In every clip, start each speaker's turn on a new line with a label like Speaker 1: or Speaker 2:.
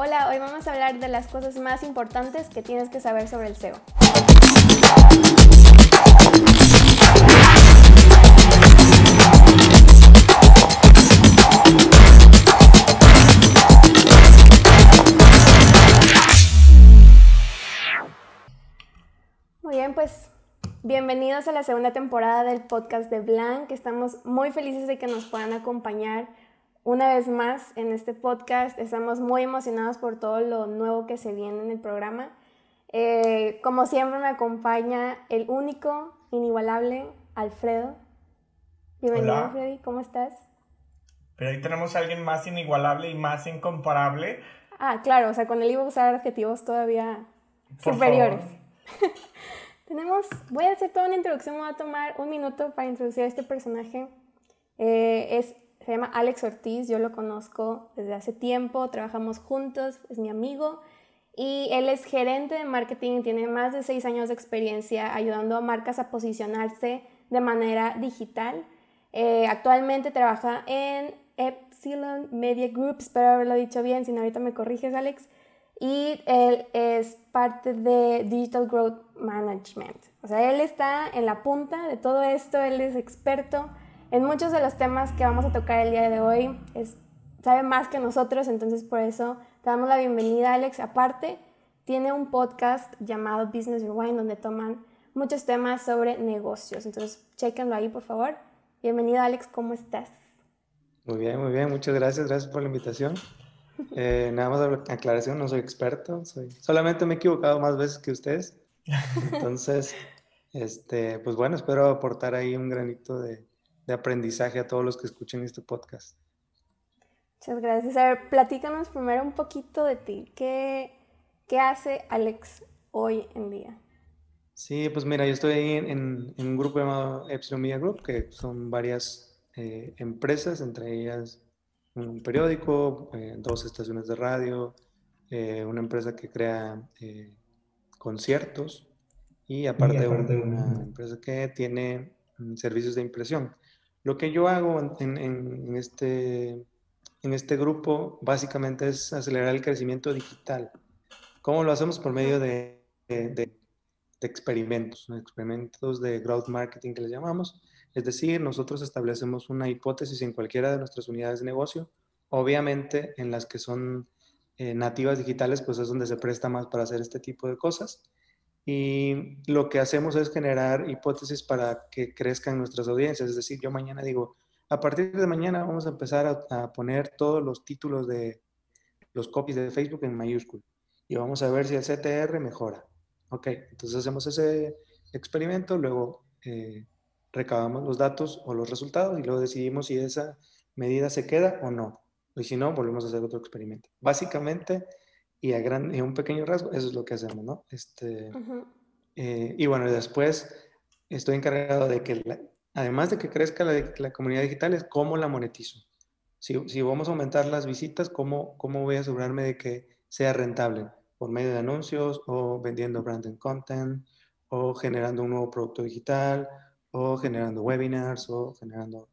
Speaker 1: Hola, hoy vamos a hablar de las cosas más importantes que tienes que saber sobre el SEO. Muy bien, pues bienvenidos a la segunda temporada del podcast de Blanc. Estamos muy felices de que nos puedan acompañar una vez más en este podcast. Estamos muy emocionados por todo lo nuevo que se viene en el programa. Eh, como siempre me acompaña el único, inigualable, Alfredo. Bienvenido,
Speaker 2: Hola.
Speaker 1: Freddy. ¿Cómo estás?
Speaker 2: Pero ahí tenemos a alguien más inigualable y más incomparable.
Speaker 1: Ah, claro, o sea, con él iba a usar adjetivos todavía
Speaker 2: Por
Speaker 1: superiores. Tenemos, voy a hacer toda una introducción, me voy a tomar un minuto para introducir a este personaje. Eh, es, se llama Alex Ortiz, yo lo conozco desde hace tiempo, trabajamos juntos, es mi amigo y él es gerente de marketing, tiene más de seis años de experiencia ayudando a marcas a posicionarse de manera digital. Eh, actualmente trabaja en Epsilon Media Group, espero haberlo dicho bien, si no ahorita me corriges Alex y él es parte de Digital Growth Management. O sea, él está en la punta de todo esto, él es experto en muchos de los temas que vamos a tocar el día de hoy. Es, sabe más que nosotros, entonces por eso te damos la bienvenida, Alex. Aparte, tiene un podcast llamado Business Rewind donde toman muchos temas sobre negocios. Entonces, chequenlo ahí, por favor. Bienvenido, Alex, ¿cómo estás?
Speaker 3: Muy bien, muy bien, muchas gracias, gracias por la invitación. Eh, nada más aclaración, no soy experto, soy, solamente me he equivocado más veces que ustedes. Entonces, este, pues bueno, espero aportar ahí un granito de, de aprendizaje a todos los que escuchen este podcast.
Speaker 1: Muchas gracias. A ver, platícanos primero un poquito de ti. ¿Qué, qué hace Alex hoy en día?
Speaker 3: Sí, pues mira, yo estoy ahí en, en- en un grupo llamado Epsilon Media Group, que son varias eh, empresas, entre ellas un periódico, eh, dos estaciones de radio, eh, una empresa que crea eh, conciertos y aparte,
Speaker 2: aparte
Speaker 3: una
Speaker 2: una-
Speaker 3: empresa que tiene mm, servicios de impresión. Lo que yo hago este, en este grupo básicamente es acelerar el crecimiento digital. ¿Cómo lo hacemos? Por medio de, de- de- experimentos, experimentos de growth marketing que les llamamos. Es decir, nosotros establecemos una hipótesis en cualquiera de nuestras unidades de negocio. Obviamente, en las que son eh, nativas digitales, pues es donde se presta más para hacer este tipo de cosas. Y lo que hacemos es generar hipótesis para que crezcan nuestras audiencias. Es decir, yo mañana digo, a partir de mañana vamos a empezar a, poner todos los títulos de los copies de Facebook en mayúscula. Y vamos a ver si el CTR mejora. Ok, entonces hacemos ese experimento, luego eh, recabamos los datos o los resultados y luego decidimos si esa medida se queda o no. Y si no, volvemos a hacer otro experimento. Básicamente, y a, gran, y a un pequeño rasgo, eso es lo que hacemos, ¿no? Este,
Speaker 1: Ujú.
Speaker 3: eh, y bueno, después estoy encargado de que, la- además de que crezca la, la comunidad digital, es cómo la monetizo. Si, si vamos a aumentar las visitas, ¿cómo, ¿cómo voy a asegurarme de que sea rentable? Por medio de anuncios o vendiendo branded content o generando un nuevo producto digital o generando webinars o generando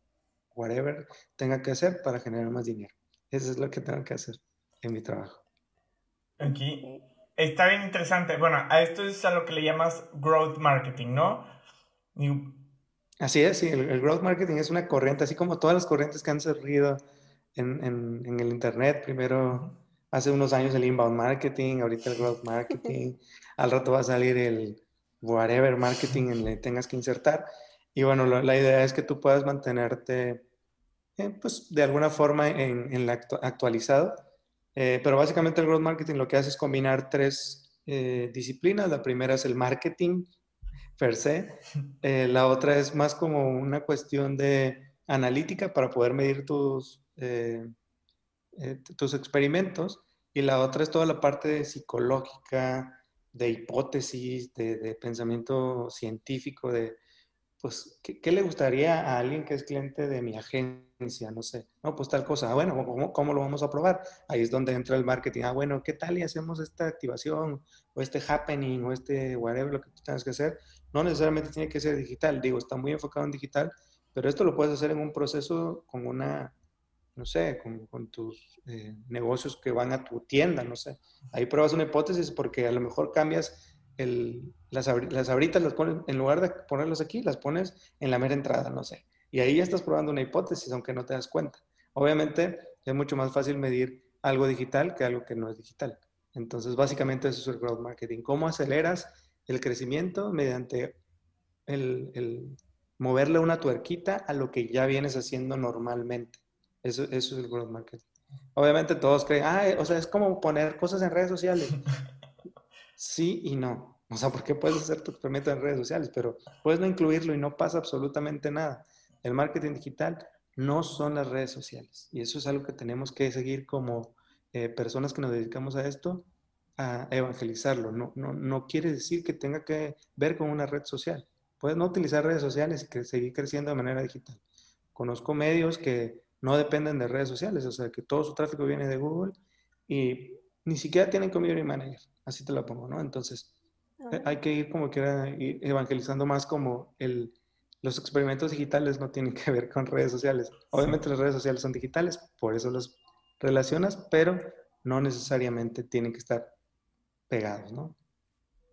Speaker 3: whatever tenga que hacer para generar más dinero. Eso es lo que tengo que hacer en mi trabajo.
Speaker 2: Aquí está bien interesante. Bueno, a esto es a lo que le llamas growth marketing, ¿no? Y-
Speaker 3: Así es, sí, el, el growth marketing es una corriente, así como todas las corrientes que han surgido en, en- en el Internet. Primero, hace unos años el inbound marketing, ahorita el growth marketing, al rato va a salir el whatever marketing en que tengas que insertar. Y bueno, lo- la idea es que tú puedas mantenerte, eh, pues, de alguna forma en, en la actu- actualizado. Eh, pero básicamente el growth marketing lo que hace es combinar tres eh, disciplinas. La primera es el marketing per se. Eh, la otra es más como una cuestión de analítica para poder medir tus, tus experimentos. Y la otra es toda la parte psicológica, de hipótesis, de, de pensamiento científico, de, pues, ¿qué, qué le gustaría a alguien que es cliente de mi agencia? No sé, no, pues tal cosa. Ah, bueno, ¿cómo, cómo lo vamos a probar? Ahí es donde entra el marketing. Ah, bueno, ¿qué tal y hacemos esta activación o este happening o este whatever, lo que tú tengas que hacer? No necesariamente tiene que ser digital, digo, está muy enfocado en digital, pero esto lo puedes hacer en un proceso con una no sé, con, tus eh, negocios que van a tu tienda, no sé. Ahí pruebas una hipótesis porque a lo mejor cambias las, abritas, las pones, en lugar de ponerlas aquí, las pones en la mera entrada, no sé. Y ahí ya estás probando una hipótesis, aunque no te das cuenta. Obviamente es mucho más fácil medir algo digital que algo que no es digital. Entonces, básicamente eso es el growth marketing. ¿Cómo aceleras el crecimiento mediante el moverle una tuerquita a lo que ya vienes haciendo normalmente? Eso, eso es el growth marketing. Obviamente todos creen, ah, o sea, es como poner cosas en redes sociales. Sí y no. O sea, porque puedes hacer tu experimento en redes sociales, pero puedes no incluirlo y no pasa absolutamente nada. El marketing digital no son las redes sociales. Y eso es algo que tenemos que seguir como eh, personas que nos dedicamos a esto, a evangelizarlo. No, no, no quiere decir que tenga que ver con una red social. Puedes no utilizar redes sociales y seguir creciendo de manera digital. Conozco medios que no dependen de redes sociales, o sea, que todo su tráfico viene de Google y ni siquiera tienen community manager, así te lo pongo, ¿no? Entonces, eh, hay que ir como quiera, ir evangelizando más como el, los experimentos digitales no tienen que ver con redes sociales. Obviamente las redes sociales son digitales, por eso los relacionas, pero no necesariamente tienen que estar pegados, ¿no?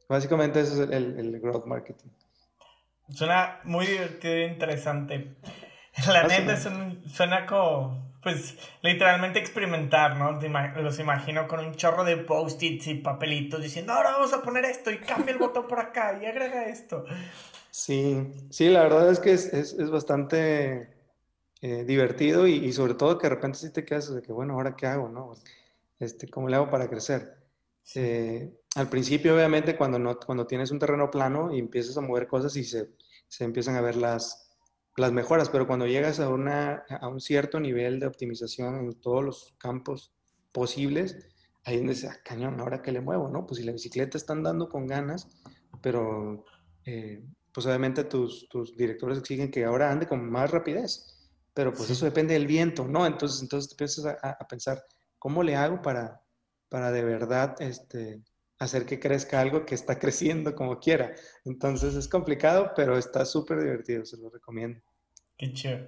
Speaker 3: Básicamente eso es el, el growth marketing.
Speaker 2: Suena muy divertido e interesante. La neta suena como, pues, literalmente experimentar, ¿no? Los imagino con un chorro de post-its y papelitos diciendo, ahora vamos a poner esto y cambia el botón por acá y agrega esto.
Speaker 3: Sí, sí, la verdad es que es, es, es bastante eh, divertido y, y, sobre todo que de repente sí te quedas de que, bueno, ¿ahora qué hago, no? Este, ¿Cómo le hago para crecer? Eh, al principio, obviamente, cuando, no, cuando tienes un terreno plano y empiezas a mover cosas y se, se empiezan a ver las, las mejoras, pero cuando llegas a, una, a un cierto nivel de optimización en todos los campos posibles, ahí donde dices, ah, cañón, ahora que le muevo, ¿no? Pues si la bicicleta está andando con ganas, pero eh, pues obviamente tus, tus, directores exigen que ahora ande con más rapidez, pero pues eso depende del viento, ¿no? Entonces, entonces te empiezas a, a, pensar, ¿cómo le hago para, para de verdad este, hacer que crezca algo que está creciendo como quiera. Entonces es complicado, pero está súper divertido, se lo recomiendo.
Speaker 2: Qué chido.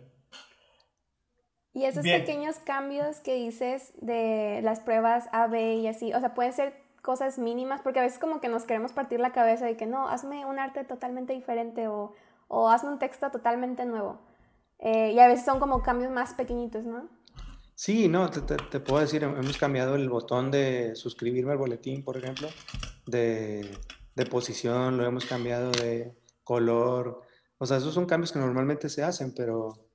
Speaker 1: Y esos pequeños cambios que dices de las pruebas A, B y así, o sea, pueden ser cosas mínimas, porque a veces como que nos queremos partir la cabeza de que no, hazme un arte totalmente diferente o, o hazme un texto totalmente nuevo. Eh, y a veces son como cambios más pequeñitos, ¿no?
Speaker 3: Sí, no, te, puedo decir, hemos cambiado el botón de suscribirme al boletín, por ejemplo, de, posición, lo hemos cambiado de color. O sea, esos son cambios que normalmente se hacen, pero,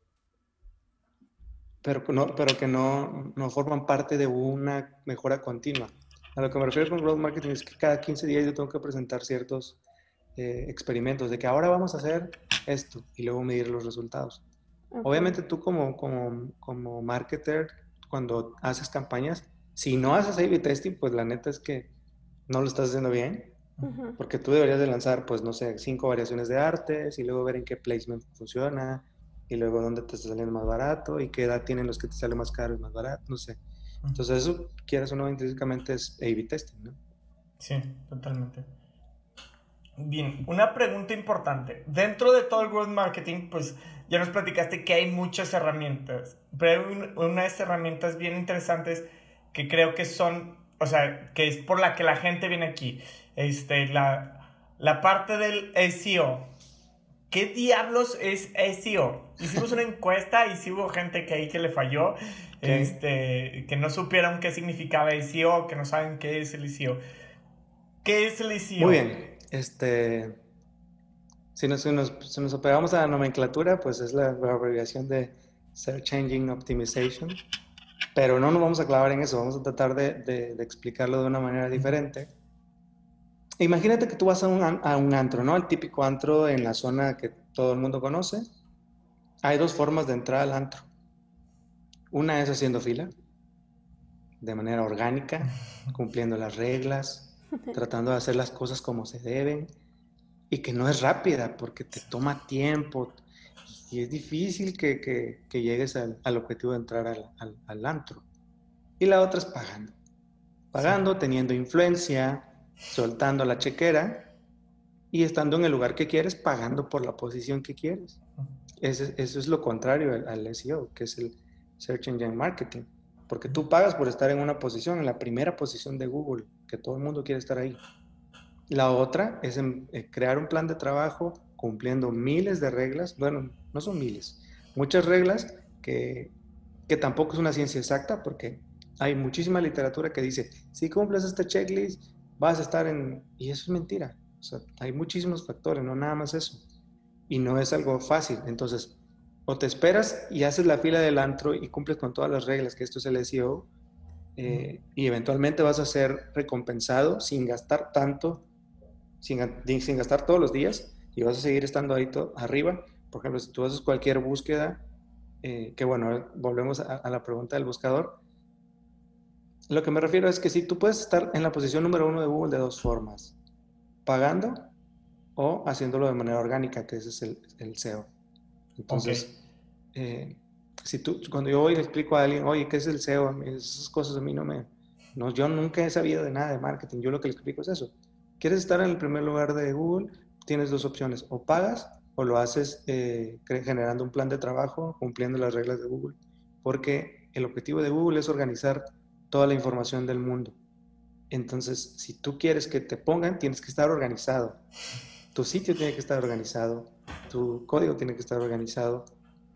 Speaker 3: pero, no, pero que no, no forman parte de una mejora continua. A lo que me refiero con growth marketing es que cada 15 días yo tengo que presentar ciertos eh, experimentos de que ahora vamos a hacer esto y luego medir los resultados. Obviamente tú como, como, como marketer, cuando haces campañas, si no haces A-B testing, pues la neta es que no lo estás haciendo bien. Porque tú deberías de lanzar, pues no sé, cinco variaciones de artes y luego ver en qué placement funciona y luego dónde te está saliendo más barato y qué edad tienen los que te salen más caro y más barato, no sé. Entonces eso, quieras o no, intrínsecamente es A-B testing, ¿no?
Speaker 2: Sí, totalmente. Bien, una pregunta importante. Dentro de todo el growth marketing, pues ya nos platicaste que hay muchas herramientas, pero hay unas herramientas bien interesantes que creo que son, o sea, que es por la que la gente viene aquí. Este, la, la parte del SEO. ¿Qué diablos es SEO? Hicimos una encuesta y sí hubo gente que ahí que le falló, este, que no supieron qué significaba SEO, que no saben qué es el SEO. ¿Qué es el SEO?
Speaker 3: Muy bien. Este, si nos, nos, a la nomenclatura, pues es la, abreviación de Search Engine Optimization. Pero no nos vamos a clavar en eso, vamos a tratar de, de, explicarlo de una manera diferente. Imagínate que tú vas a un, a un antro, ¿no? El típico antro en la zona que todo el mundo conoce. Hay dos formas de entrar al antro. Una es haciendo fila, de manera orgánica, cumpliendo las reglas, tratando de hacer las cosas como se deben y que no es rápida porque te toma tiempo y es difícil que, que, que llegues al, al, objetivo de entrar al, al, al, antro. Y la otra es pagando. Pagando, teniendo influencia, soltando la chequera y estando en el lugar que quieres, pagando por la posición que quieres. Eso, eso es lo contrario al, SEO, que es el, Search Engine Marketing, porque tú pagas por estar en una posición, en la primera posición de Google, que todo el mundo quiere estar ahí. La otra es eh, crear un plan de trabajo cumpliendo miles de reglas, bueno, no son miles, muchas reglas que, que tampoco es una ciencia exacta porque hay muchísima literatura que dice, si cumples este checklist, vas a estar en... Y eso es mentira. Hay muchísimos factores, no nada más eso. Y no es algo fácil. Entonces, o te esperas y haces la fila del antro y cumples con todas las reglas, que esto es el SEO, eh, y eventualmente vas a ser recompensado sin gastar tanto, sin, sin gastar todos los días, y vas a seguir estando ahí arriba. Por ejemplo, si tú haces cualquier búsqueda, eh, que bueno, volvemos a, la pregunta del buscador, lo que me refiero es que si tú puedes estar en la posición número uno de Google de dos formas, pagando o haciéndolo de manera orgánica, que ese es el, el SEO. Entonces, eh, si tú, cuando yo hoy le explico a alguien, oye, ¿qué es el SEO? Esas cosas a mí no me... No, yo nunca he sabido de nada de marketing, yo lo que le explico es eso. ¿Quieres estar en el primer lugar de Google? Tienes dos opciones, o pagas o lo haces eh, generando un plan de trabajo, cumpliendo las reglas de Google, porque el objetivo de Google es organizar toda la información del mundo. Entonces, si tú quieres que te pongan, tienes que estar organizado. Tu sitio tiene que estar organizado, tu código tiene que estar organizado,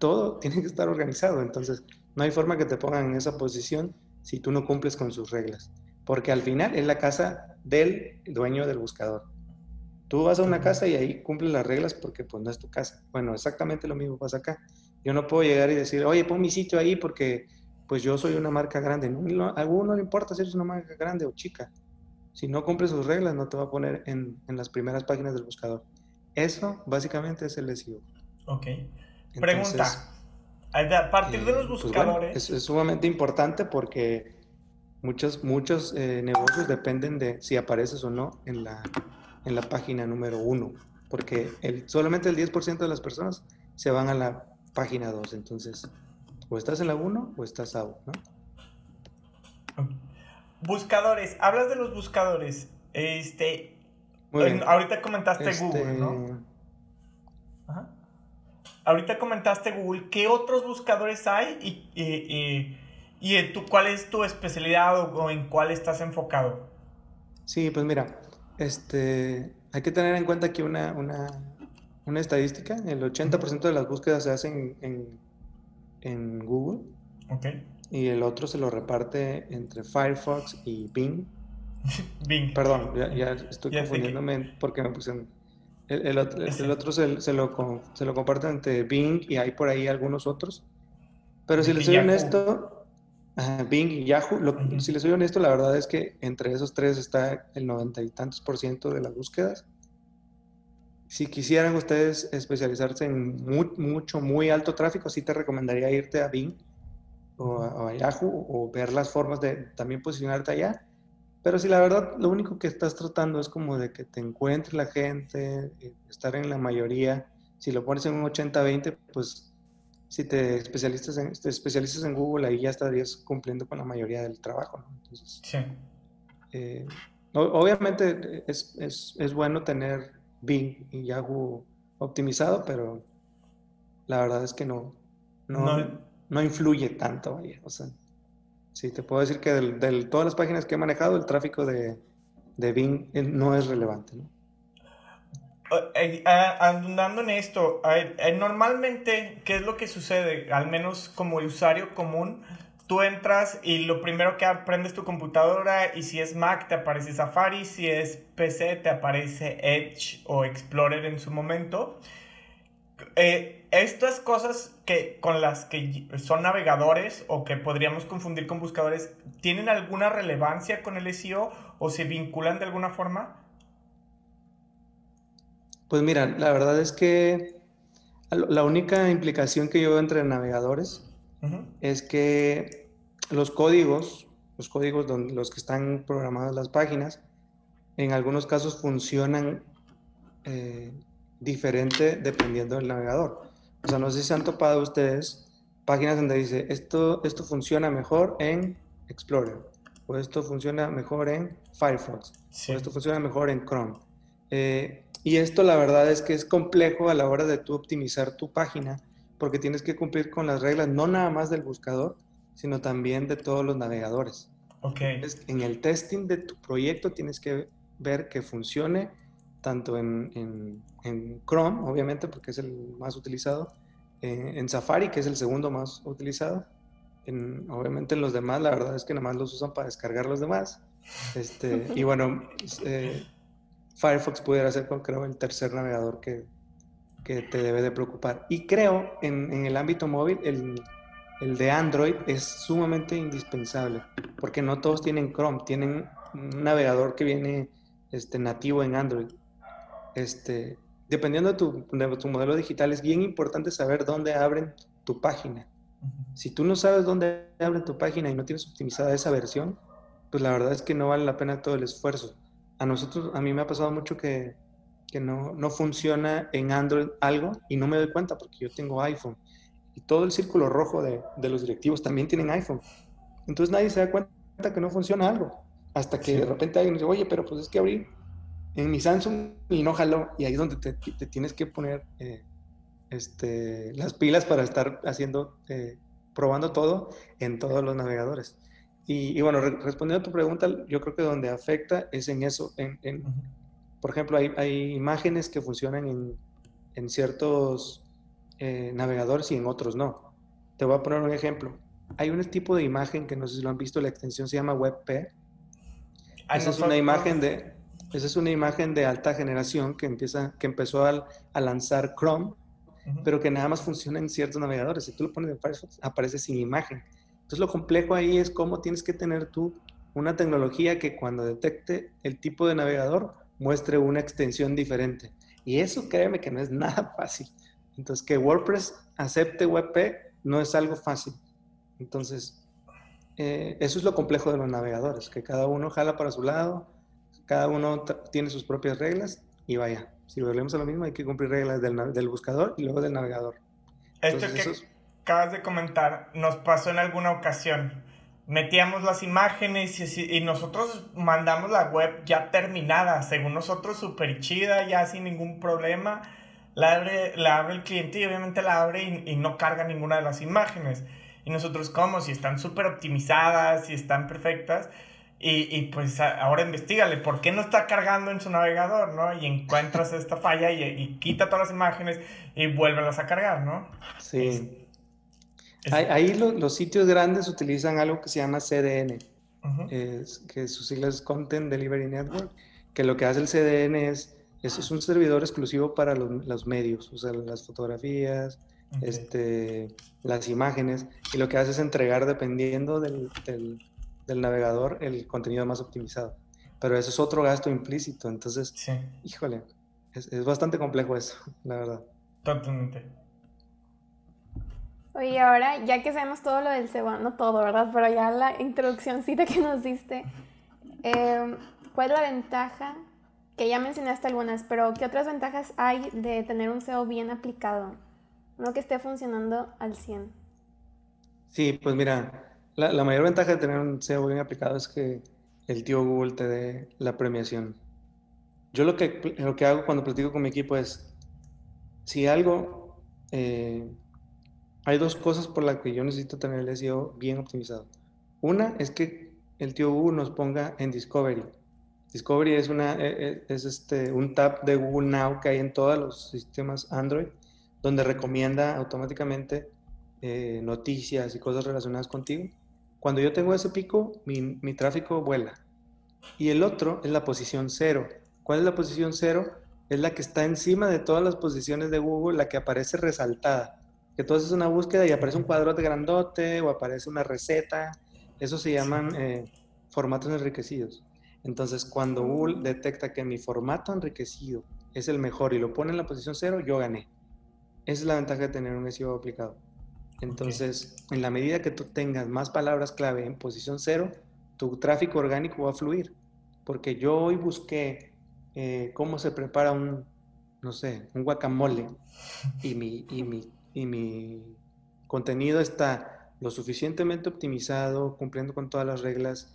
Speaker 3: todo tiene que estar organizado. Entonces, no hay forma que te pongan en esa posición si tú no cumples con sus reglas. Porque al final es la casa del dueño del buscador. Tú vas a una casa y ahí cumples las reglas porque pues no es tu casa. Bueno, exactamente lo mismo pasa acá. Yo no puedo llegar y decir, oye, pon mi sitio ahí porque pues yo soy una marca grande. No, a alguno no le importa si eres una marca grande o chica. Si no cumple sus reglas, no te va a poner en, en las primeras páginas del buscador. Eso básicamente es el SEO.
Speaker 2: Ok. Pregunta. A partir de los pues buscadores.
Speaker 3: es, sumamente importante porque muchos, muchos eh, negocios dependen de si apareces o no en la, en la página número uno. Porque el, solamente el 10% de las personas se van a la página 2. Entonces, o estás en la 1 o estás out, ¿no?
Speaker 2: Buscadores, hablas de los buscadores. Este, ahorita comentaste Google, ¿no? Este, Ajá. Ahorita comentaste Google. ¿Qué otros buscadores hay y, y, y, tú, cuál es tu especialidad o, en cuál estás enfocado?
Speaker 3: Sí, pues mira, este, hay que tener en cuenta que una, una, una estadística, el 80% de las búsquedas se hacen en, en Google. Y el otro se lo reparte entre Firefox y Bing.
Speaker 2: Bing.
Speaker 3: Perdón, ya, estoy confundiéndome porque me puse... El, el, otro, el otro se, se, lo, se lo comparte entre Bing y hay por ahí algunos otros. Pero si les soy honesto, Bing y Yahoo, si les soy honesto, la verdad es que entre esos tres está el noventa y tantos por ciento de las búsquedas. Si quisieran ustedes especializarse en mucho, muy alto tráfico, sí te recomendaría irte a Bing o a, Yahoo o ver las formas de también posicionarte allá. Pero si la verdad lo único que estás tratando es como de que te encuentre la gente, eh, estar en la mayoría, si lo pones en un 80-20, pues si te especializas, en, te especializas en Google, ahí ya estarías cumpliendo con la mayoría del trabajo. ¿no? Entonces, sí. Eh, obviamente es, es, es bueno tener Bing y Yahoo optimizado, pero la verdad es que no, no, influye tanto. O sea, sí, te puedo decir que de todas las páginas que he manejado, el tráfico de, Bing eh, no es relevante. ¿no?
Speaker 2: Eh, eh, andando en esto, normalmente, ¿qué es lo que sucede? Al menos como usuario común, tú entras y lo primero que aprendes tu computadora y si es Mac te aparece Safari, si es PC te aparece Edge o Explorer en su momento. Eh, estas cosas que con las que son navegadores o que podríamos confundir con buscadores, ¿tienen alguna relevancia con el SEO o se vinculan de alguna forma?
Speaker 3: Pues mira, la verdad es que la única implicación que yo veo entre navegadores es que los códigos, los códigos donde los que están programadas las páginas, en algunos casos funcionan eh, diferente dependiendo del navegador. O sea, no sé si se han topado ustedes páginas donde dice esto, esto funciona mejor en Explorer, o esto funciona mejor en Firefox, o esto funciona mejor en Chrome. Eh, y esto la verdad es que es complejo a la hora de tú optimizar tu página porque tienes que cumplir con las reglas no nada más del buscador, sino también de todos los navegadores.
Speaker 2: Ok.
Speaker 3: en el testing de tu proyecto tienes que ver que funcione tanto en, en, Chrome, obviamente, porque es el más utilizado, eh, en Safari, que es el segundo más utilizado, en, obviamente en los demás, la verdad es que nada más los usan para descargar los demás. Este, y bueno, eh, Firefox pudiera ser, creo, el tercer navegador que, que te debe de preocupar. Y creo, en, en el ámbito móvil, el, el, de Android es sumamente indispensable, porque no todos tienen Chrome, tienen un navegador que viene este, nativo en Android. Este, dependiendo de tu, de tu modelo digital, es bien importante saber dónde abren tu página. Si tú no sabes dónde abren tu página y no tienes optimizada esa versión, pues la verdad es que no vale la pena todo el esfuerzo. A nosotros, a mí me ha pasado mucho que que no, no funciona en Android algo y no me doy cuenta porque yo tengo iPhone. Y todo el círculo rojo de, de los directivos también tienen iPhone. Entonces nadie se da cuenta que no funciona algo. Hasta que de repente alguien dice, oye, pero pues es que abrí en mi Samsung y no jaló. Y ahí es donde te, te tienes que poner eh, este, las pilas para estar haciendo, eh, probando todo en todos los navegadores. Y, y bueno, respondiendo a tu pregunta, yo creo que donde afecta es en eso, en, en por ejemplo, hay, hay imágenes que funcionan en, en ciertos eh, navegadores y en otros no. Te voy a poner un ejemplo. Hay un tipo de imagen que no sé si lo han visto, la extensión se llama WebP. Esa es una imagen de, esa es una imagen de alta generación que, empieza, que empezó a, a lanzar Chrome, pero que nada más funciona en ciertos navegadores. Si tú lo pones en Firefox, aparece sin imagen. Entonces lo complejo ahí es cómo tienes que tener tú una tecnología que cuando detecte el tipo de navegador muestre una extensión diferente. Y eso créeme que no es nada fácil. Entonces, que WordPress acepte WebP no es algo fácil. Entonces, eh, eso es lo complejo de los navegadores, que cada uno jala para su lado, cada uno tiene sus propias reglas y vaya, si volvemos a lo mismo, hay que cumplir reglas del, del buscador y luego del navegador.
Speaker 2: Esto que acabas de comentar nos pasó en alguna ocasión metíamos las imágenes y, nosotros mandamos la web ya terminada, según nosotros súper chida, ya sin ningún problema. La abre, la abre el cliente y obviamente la abre y, no carga ninguna de las imágenes. Y nosotros, ¿cómo? Si están súper optimizadas, si están perfectas. Y, y, pues ahora investigale, ¿por qué no está cargando en su navegador, no? Y encuentras esta falla y, y quita todas las imágenes y vuélvelas a cargar, ¿no?
Speaker 3: Sí. Ahí, los sitios grandes utilizan algo que se llama CDN, que sus siglas es Content Delivery Network, que lo que hace el CDN es, es, un servidor exclusivo para los, medios, o sea, las fotografías, este, las imágenes, y lo que hace es entregar, dependiendo del, del, navegador, el contenido más optimizado. Pero eso es otro gasto implícito, entonces, híjole, es, es bastante complejo eso, la verdad.
Speaker 2: Totalmente.
Speaker 1: Oye, ahora ya que sabemos todo lo del cebón, no todo, ¿verdad? Pero ya la introduccióncita que nos diste, em, ¿cuál es la ventaja? Que ya mencionaste algunas, pero ¿qué otras ventajas hay de tener un SEO bien aplicado? Uno que esté funcionando al 100.
Speaker 3: Sí, pues mira, la, mayor ventaja de tener un SEO bien aplicado es que el tío Google te dé la premiación. Yo lo que, lo que hago cuando platico con mi equipo es, si algo eh, hay dos cosas por las que yo necesito tener el SEO bien optimizado. Una es que el tío Google nos ponga en Discovery. Discovery es, una, e, e, es este, un tab de Google Now que hay en todos los sistemas Android, donde recomienda automáticamente eh, noticias y cosas relacionadas contigo. Cuando yo tengo ese pico, mi, mi tráfico vuela. Y el otro es la posición cero. ¿Cuál es la posición cero? Es la que está encima de todas las posiciones de Google, la que aparece resaltada que tú haces una búsqueda y aparece un cuadrote grandote o aparece una receta. Eso se llaman eh, formatos enriquecidos. Entonces, cuando Google detecta que mi formato enriquecido es el mejor y lo pone en la posición cero, yo gané. Esa es la ventaja de tener un SEO aplicado. Entonces, en la medida que tú tengas más palabras clave en posición cero, tu tráfico orgánico va a fluir. Porque yo hoy busqué eh, cómo se prepara un, no sé, un guacamole y mi, y mi y mi contenido está lo suficientemente optimizado, cumpliendo con todas las reglas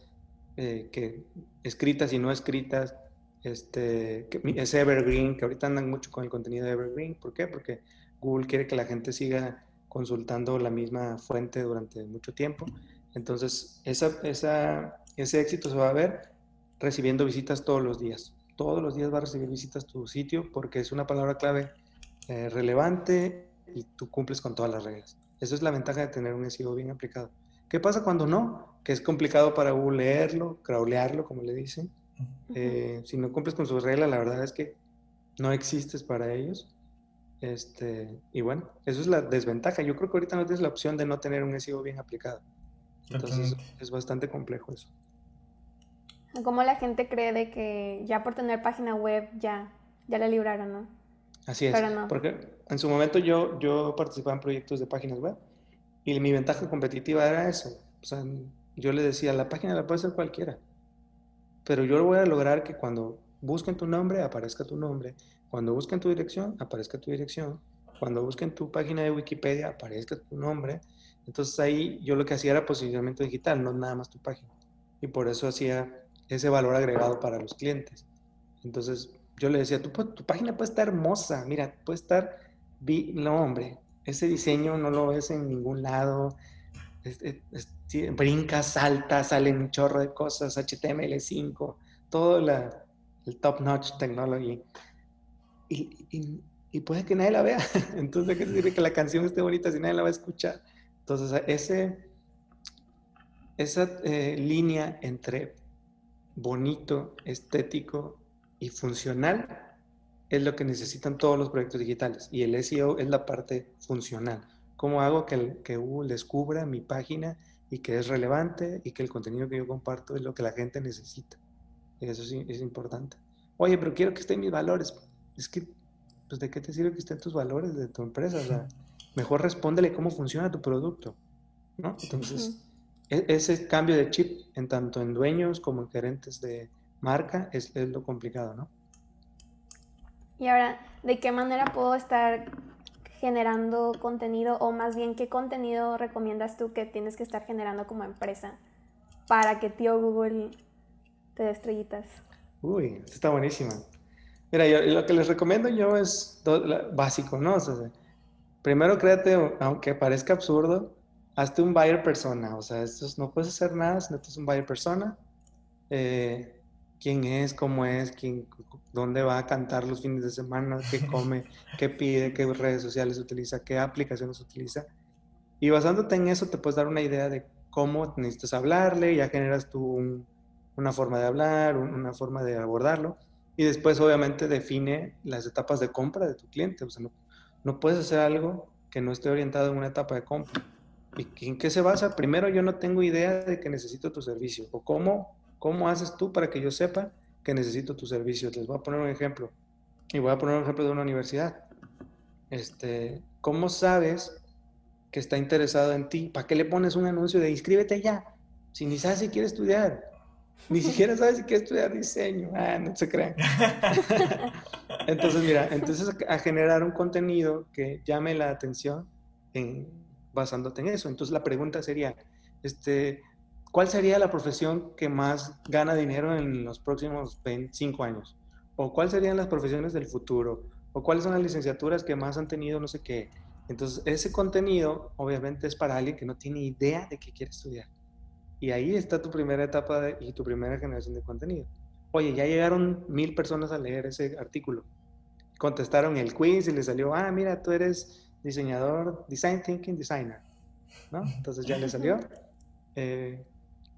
Speaker 3: eh, que, escritas y no escritas, este, que es Evergreen, que ahorita andan mucho con el contenido de Evergreen. ¿Por qué? Porque Google quiere que la gente siga consultando la misma fuente durante mucho tiempo. Entonces, esa, esa, ese éxito se va a ver recibiendo visitas todos los días. Todos los días va a recibir visitas tu sitio porque es una palabra clave eh, relevante y tú cumples con todas las reglas. Esa es la ventaja de tener un SEO bien aplicado. ¿Qué pasa cuando no? Que es complicado para Google leerlo, crawlearlo, como le dicen. Eh, si no cumples con sus reglas, la verdad es que no existes para ellos. Este, y bueno, eso es la desventaja. Yo creo que ahorita no tienes la opción de no tener un SEO bien aplicado. Entonces es bastante complejo eso.
Speaker 1: Como la gente cree de que ya por tener página web ya, ya la libraron, ¿no?
Speaker 3: Así es. Porque en su momento yo, yo participaba en proyectos de páginas web y mi ventaja competitiva era eso. O sea, yo le decía, la página la puede hacer cualquiera, pero yo voy a lograr que cuando busquen tu nombre, aparezca tu nombre. Cuando busquen tu dirección, aparezca tu dirección. Cuando busquen tu página de Wikipedia, aparezca tu nombre. Entonces ahí yo lo que hacía era posicionamiento digital, no nada más tu página. Y por eso hacía ese valor agregado para los clientes. Entonces yo le decía, tu, tu página puede estar hermosa, mira, puede estar... No, hombre, ese diseño no lo ves en ningún lado. brinca, salta, salen un chorro de cosas, HTML5, todo la, el top notch technology. Y, y, puede que nadie la vea. Entonces, ¿qué sirve que la canción esté bonita si nadie la va a escuchar? Entonces, ese, esa eh, línea entre bonito, estético y funcional es lo que necesitan todos los proyectos digitales. Y el SEO es la parte funcional. ¿Cómo hago que, que Google descubra mi página y que es relevante y que el contenido que yo comparto es lo que la gente necesita? Eso sí es importante. Oye, pero quiero que estén mis valores. Es que, pues, ¿de qué te sirve que estén tus valores de tu empresa? O sea, mejor respóndele cómo funciona tu producto, ¿no? Entonces, e, ese cambio de chip, en tanto en dueños como en gerentes de marca, es, es lo complicado, ¿no?
Speaker 1: Y ahora, ¿de qué manera puedo estar generando contenido o más bien qué contenido recomiendas tú que tienes que estar generando como empresa para que tío Google te dé estrellitas?
Speaker 3: Uy, está buenísima. Mira, lo que les recomiendo yo es básico, ¿no? O sea, primero créate, aunque parezca absurdo, hazte un buyer persona. O sea, esto no puedes hacer nada si no un buyer persona. Eh, quién es, cómo es, quién, dónde va a cantar los fines de semana, qué come, qué pide, qué redes sociales utiliza, qué aplicaciones utiliza. Y basándote en eso te puedes dar una idea de cómo necesitas hablarle, ya generas tú una forma de hablar, una forma de abordarlo. Y después obviamente define las etapas de compra de tu cliente. O sea, no, no puedes hacer algo que no esté orientado en una etapa de compra. ¿Y en qué se basa? Primero, yo no tengo idea de que necesito tu servicio o cómo ¿Cómo haces tú para que yo sepa que necesito tus servicios? Les voy a poner un ejemplo. Y voy a poner un ejemplo de una universidad. Este, ¿Cómo sabes que está interesado en ti? ¿Para qué le pones un anuncio de inscríbete ya? Si ni sabes si quiere estudiar. Ni siquiera sabes si quiere estudiar diseño. Ah, no se crean. entonces, mira, entonces a generar un contenido que llame la atención en, basándote en eso. Entonces la pregunta sería, este, ¿cuál sería la profesión que más gana dinero en los próximos 25 años? ¿O cuáles serían las profesiones del futuro? ¿O cuáles son las licenciaturas que más han tenido no sé qué? Entonces, ese contenido obviamente es para alguien que no tiene idea de qué quiere estudiar. Y ahí está tu primera etapa y tu primera generación de contenido. Oye, ya llegaron mil personas a leer ese artículo. Contestaron el quiz y le salió, ah, mira, tú eres diseñador, design thinking designer. ¿No? Entonces ya le salió. Eh,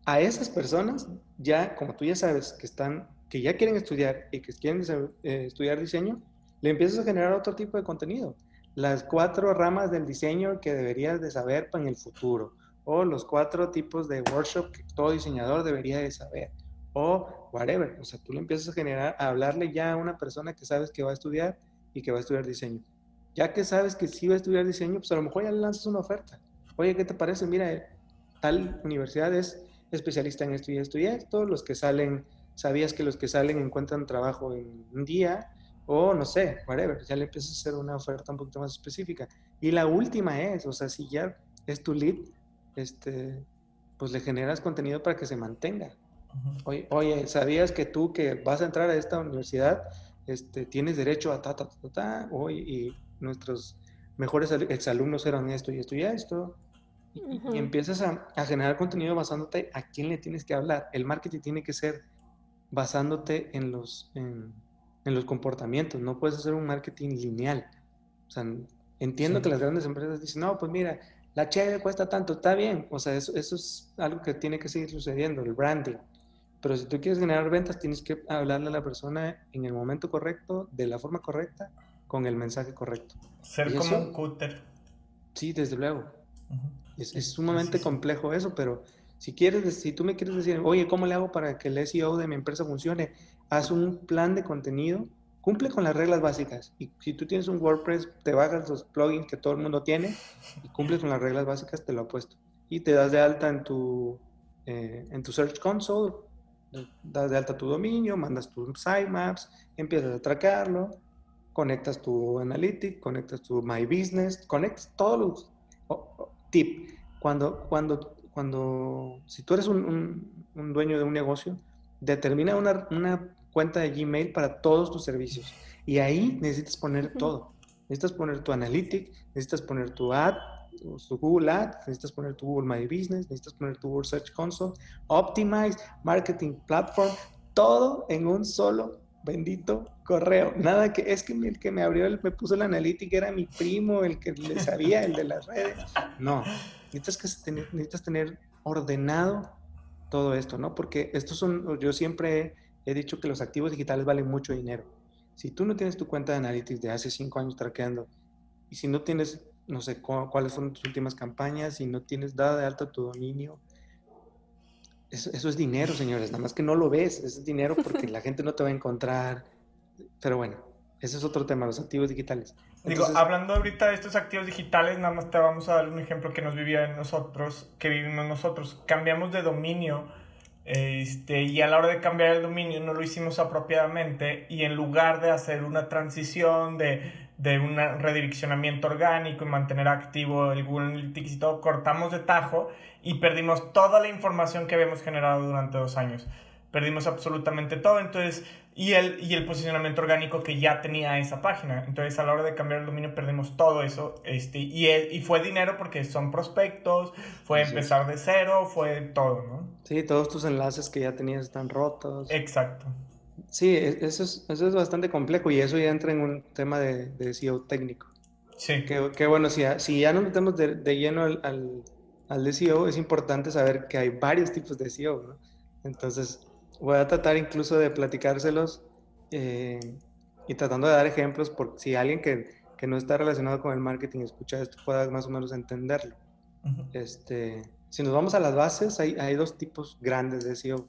Speaker 3: a esas personas, ya como tú ya sabes que están, que ya quieren estudiar y que quieren eh, estudiar diseño, le empiezas a generar otro tipo de contenido. Las cuatro ramas del diseño que deberías de saber en el futuro, o los cuatro tipos de workshop que todo diseñador debería de saber, o whatever. O sea, tú le empiezas a generar, a hablarle ya a una persona que sabes que va a estudiar y que va a estudiar diseño. Ya que sabes que sí va a estudiar diseño, pues a lo mejor ya le lanzas una oferta. Oye, ¿qué te parece? Mira, tal universidad es especialista en esto y esto y esto, los que salen, sabías que los que salen encuentran trabajo en un día, o no sé, whatever, ya le empiezas a hacer una oferta un poquito más específica. Y la última es, o sea, si ya es tu lead, este, pues le generas contenido para que se mantenga. oye, oye, ¿sabías que tú que vas a entrar a esta universidad, este, tienes derecho a ta, ta, ta, ta, ta, y nuestros mejores exalumnos eran esto y esto y esto. Y, empiezas a, a, generar contenido basándote a quién le tienes que hablar. El marketing tiene que ser basándote en los, en, en los comportamientos. No puedes hacer un marketing lineal. O sea, entiendo que las grandes empresas dicen, no, pues mira, la cheve cuesta tanto, está bien. O sea, eso, eso es algo que tiene que seguir sucediendo, el branding. Pero si tú quieres generar ventas, tienes que hablarle a la persona en el momento correcto, de la forma correcta, con el mensaje correcto.
Speaker 2: Ser como un cúter.
Speaker 3: Sí, desde luego. es, es, sumamente complejo eso, pero si quieres, si tú me quieres decir, oye, ¿cómo le hago para que el SEO de mi empresa funcione? Haz un plan de contenido, cumple con las reglas básicas. Y si tú tienes un WordPress, te bajas los plugins que todo el mundo tiene y cumples con las reglas básicas, te lo apuesto. Y te das de alta en tu, eh, en tu Search Console, das de alta tu dominio, mandas tus sitemaps, empiezas a tracarlo, conectas tu Analytics, conectas tu My Business, conectas todos los tip. Cuando, cuando, cuando, si tú eres un, un, dueño de un negocio, determina una, cuenta de Gmail para todos tus servicios. Y ahí necesitas poner todo. Necesitas poner tu Analytics, necesitas poner tu ad, tu Google Ads, necesitas poner tu Google My Business, necesitas poner tu Google Search Console, Optimize, Marketing Platform, todo en un solo bendito correo. Nada que es que el que me abrió, el, me puso la analítica era mi primo, el que le sabía, el de las redes. No, necesitas, que tener, necesitas tener ordenado todo esto, ¿no? Porque estos son, yo siempre he, dicho que los activos digitales valen mucho dinero. Si tú no tienes tu cuenta de Analytics de hace cinco años traqueando, y si no tienes no sé cuáles fueron tus últimas campañas, si no tienes dada de alta tu dominio. Eso, es dinero, señores, nada más que no lo ves, es dinero porque la gente no te va a encontrar. Pero bueno, ese es otro tema, los activos digitales.
Speaker 2: Digo, hablando ahorita de estos activos digitales, nada más te vamos a dar un ejemplo que nos vivía nosotros, que vivimos nosotros. Cambiamos de dominio este, y a la hora de cambiar el dominio no lo hicimos apropiadamente y en lugar de hacer una transición de de un redireccionamiento orgánico y mantener activo el Google Analytics y todo, cortamos de tajo y perdimos toda la información que habíamos generado durante dos años. Perdimos absolutamente todo, entonces, y el, y el posicionamiento orgánico que ya tenía esa página. Entonces, a la hora de cambiar el dominio, perdimos todo eso. Este, y, y fue dinero porque son prospectos, fue empezar de cero, fue todo, ¿no?
Speaker 3: Sí, todos tus enlaces que ya tenías están rotos.
Speaker 2: Exacto.
Speaker 3: Sí, e, eso es, eso es bastante complejo y eso ya entra en un tema de, de SEO técnico.
Speaker 2: Sí.
Speaker 3: Que, bueno, si, si, ya nos metemos de, de lleno al, al, al, SEO, es importante saber que hay varios tipos de SEO, ¿no? Entonces, voy a tratar incluso de platicárselos eh, y tratando de dar ejemplos por si alguien que, que, no está relacionado con el marketing escucha esto pueda más o menos entenderlo. este, si nos vamos a las bases, hay, hay dos tipos grandes de SEO.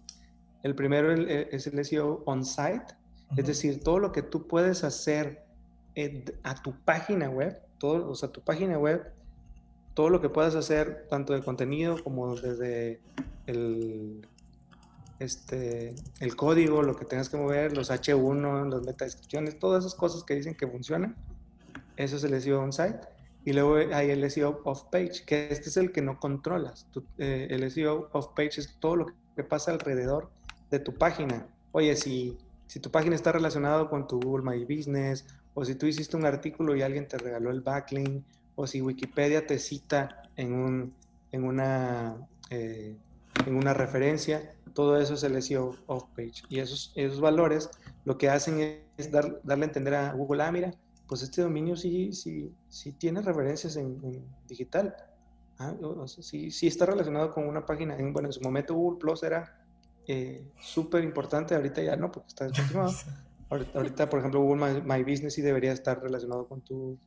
Speaker 3: El primero eh, es el SEO on-site, es decir, todo lo que tú puedes hacer a tu página web, todo, o sea, tu página web, todo lo que puedas hacer, tanto de contenido como desde el, este, el código, lo que tengas que mover, los H1, las metadescripciones, todas esas cosas que dicen que funcionan, eso es el SEO on-site. Y luego hay el SEO off-page, que este es el que no controlas. Eh, el SEO off-page es todo lo que pasa alrededor de tu página. Oye, si, si tu página está relacionada con tu Google My Business, o si tú hiciste un artículo y alguien te regaló el backlink, o si Wikipedia te cita en, un, en, una, eh, en una referencia, todo eso es el SEO off-page. Y esos, esos valores lo que hacen es dar, darle a entender a Google, ah, mira, pues este dominio sí, sí, sí tiene referencias en, digital. Ah, o sí, sí, está relacionado con una página. En, bueno, en su momento Google Plus era eh, súper importante, ahorita ya no, porque está descontinuado. ahorita, por ejemplo, Google My, Business sí debería estar relacionado con tu,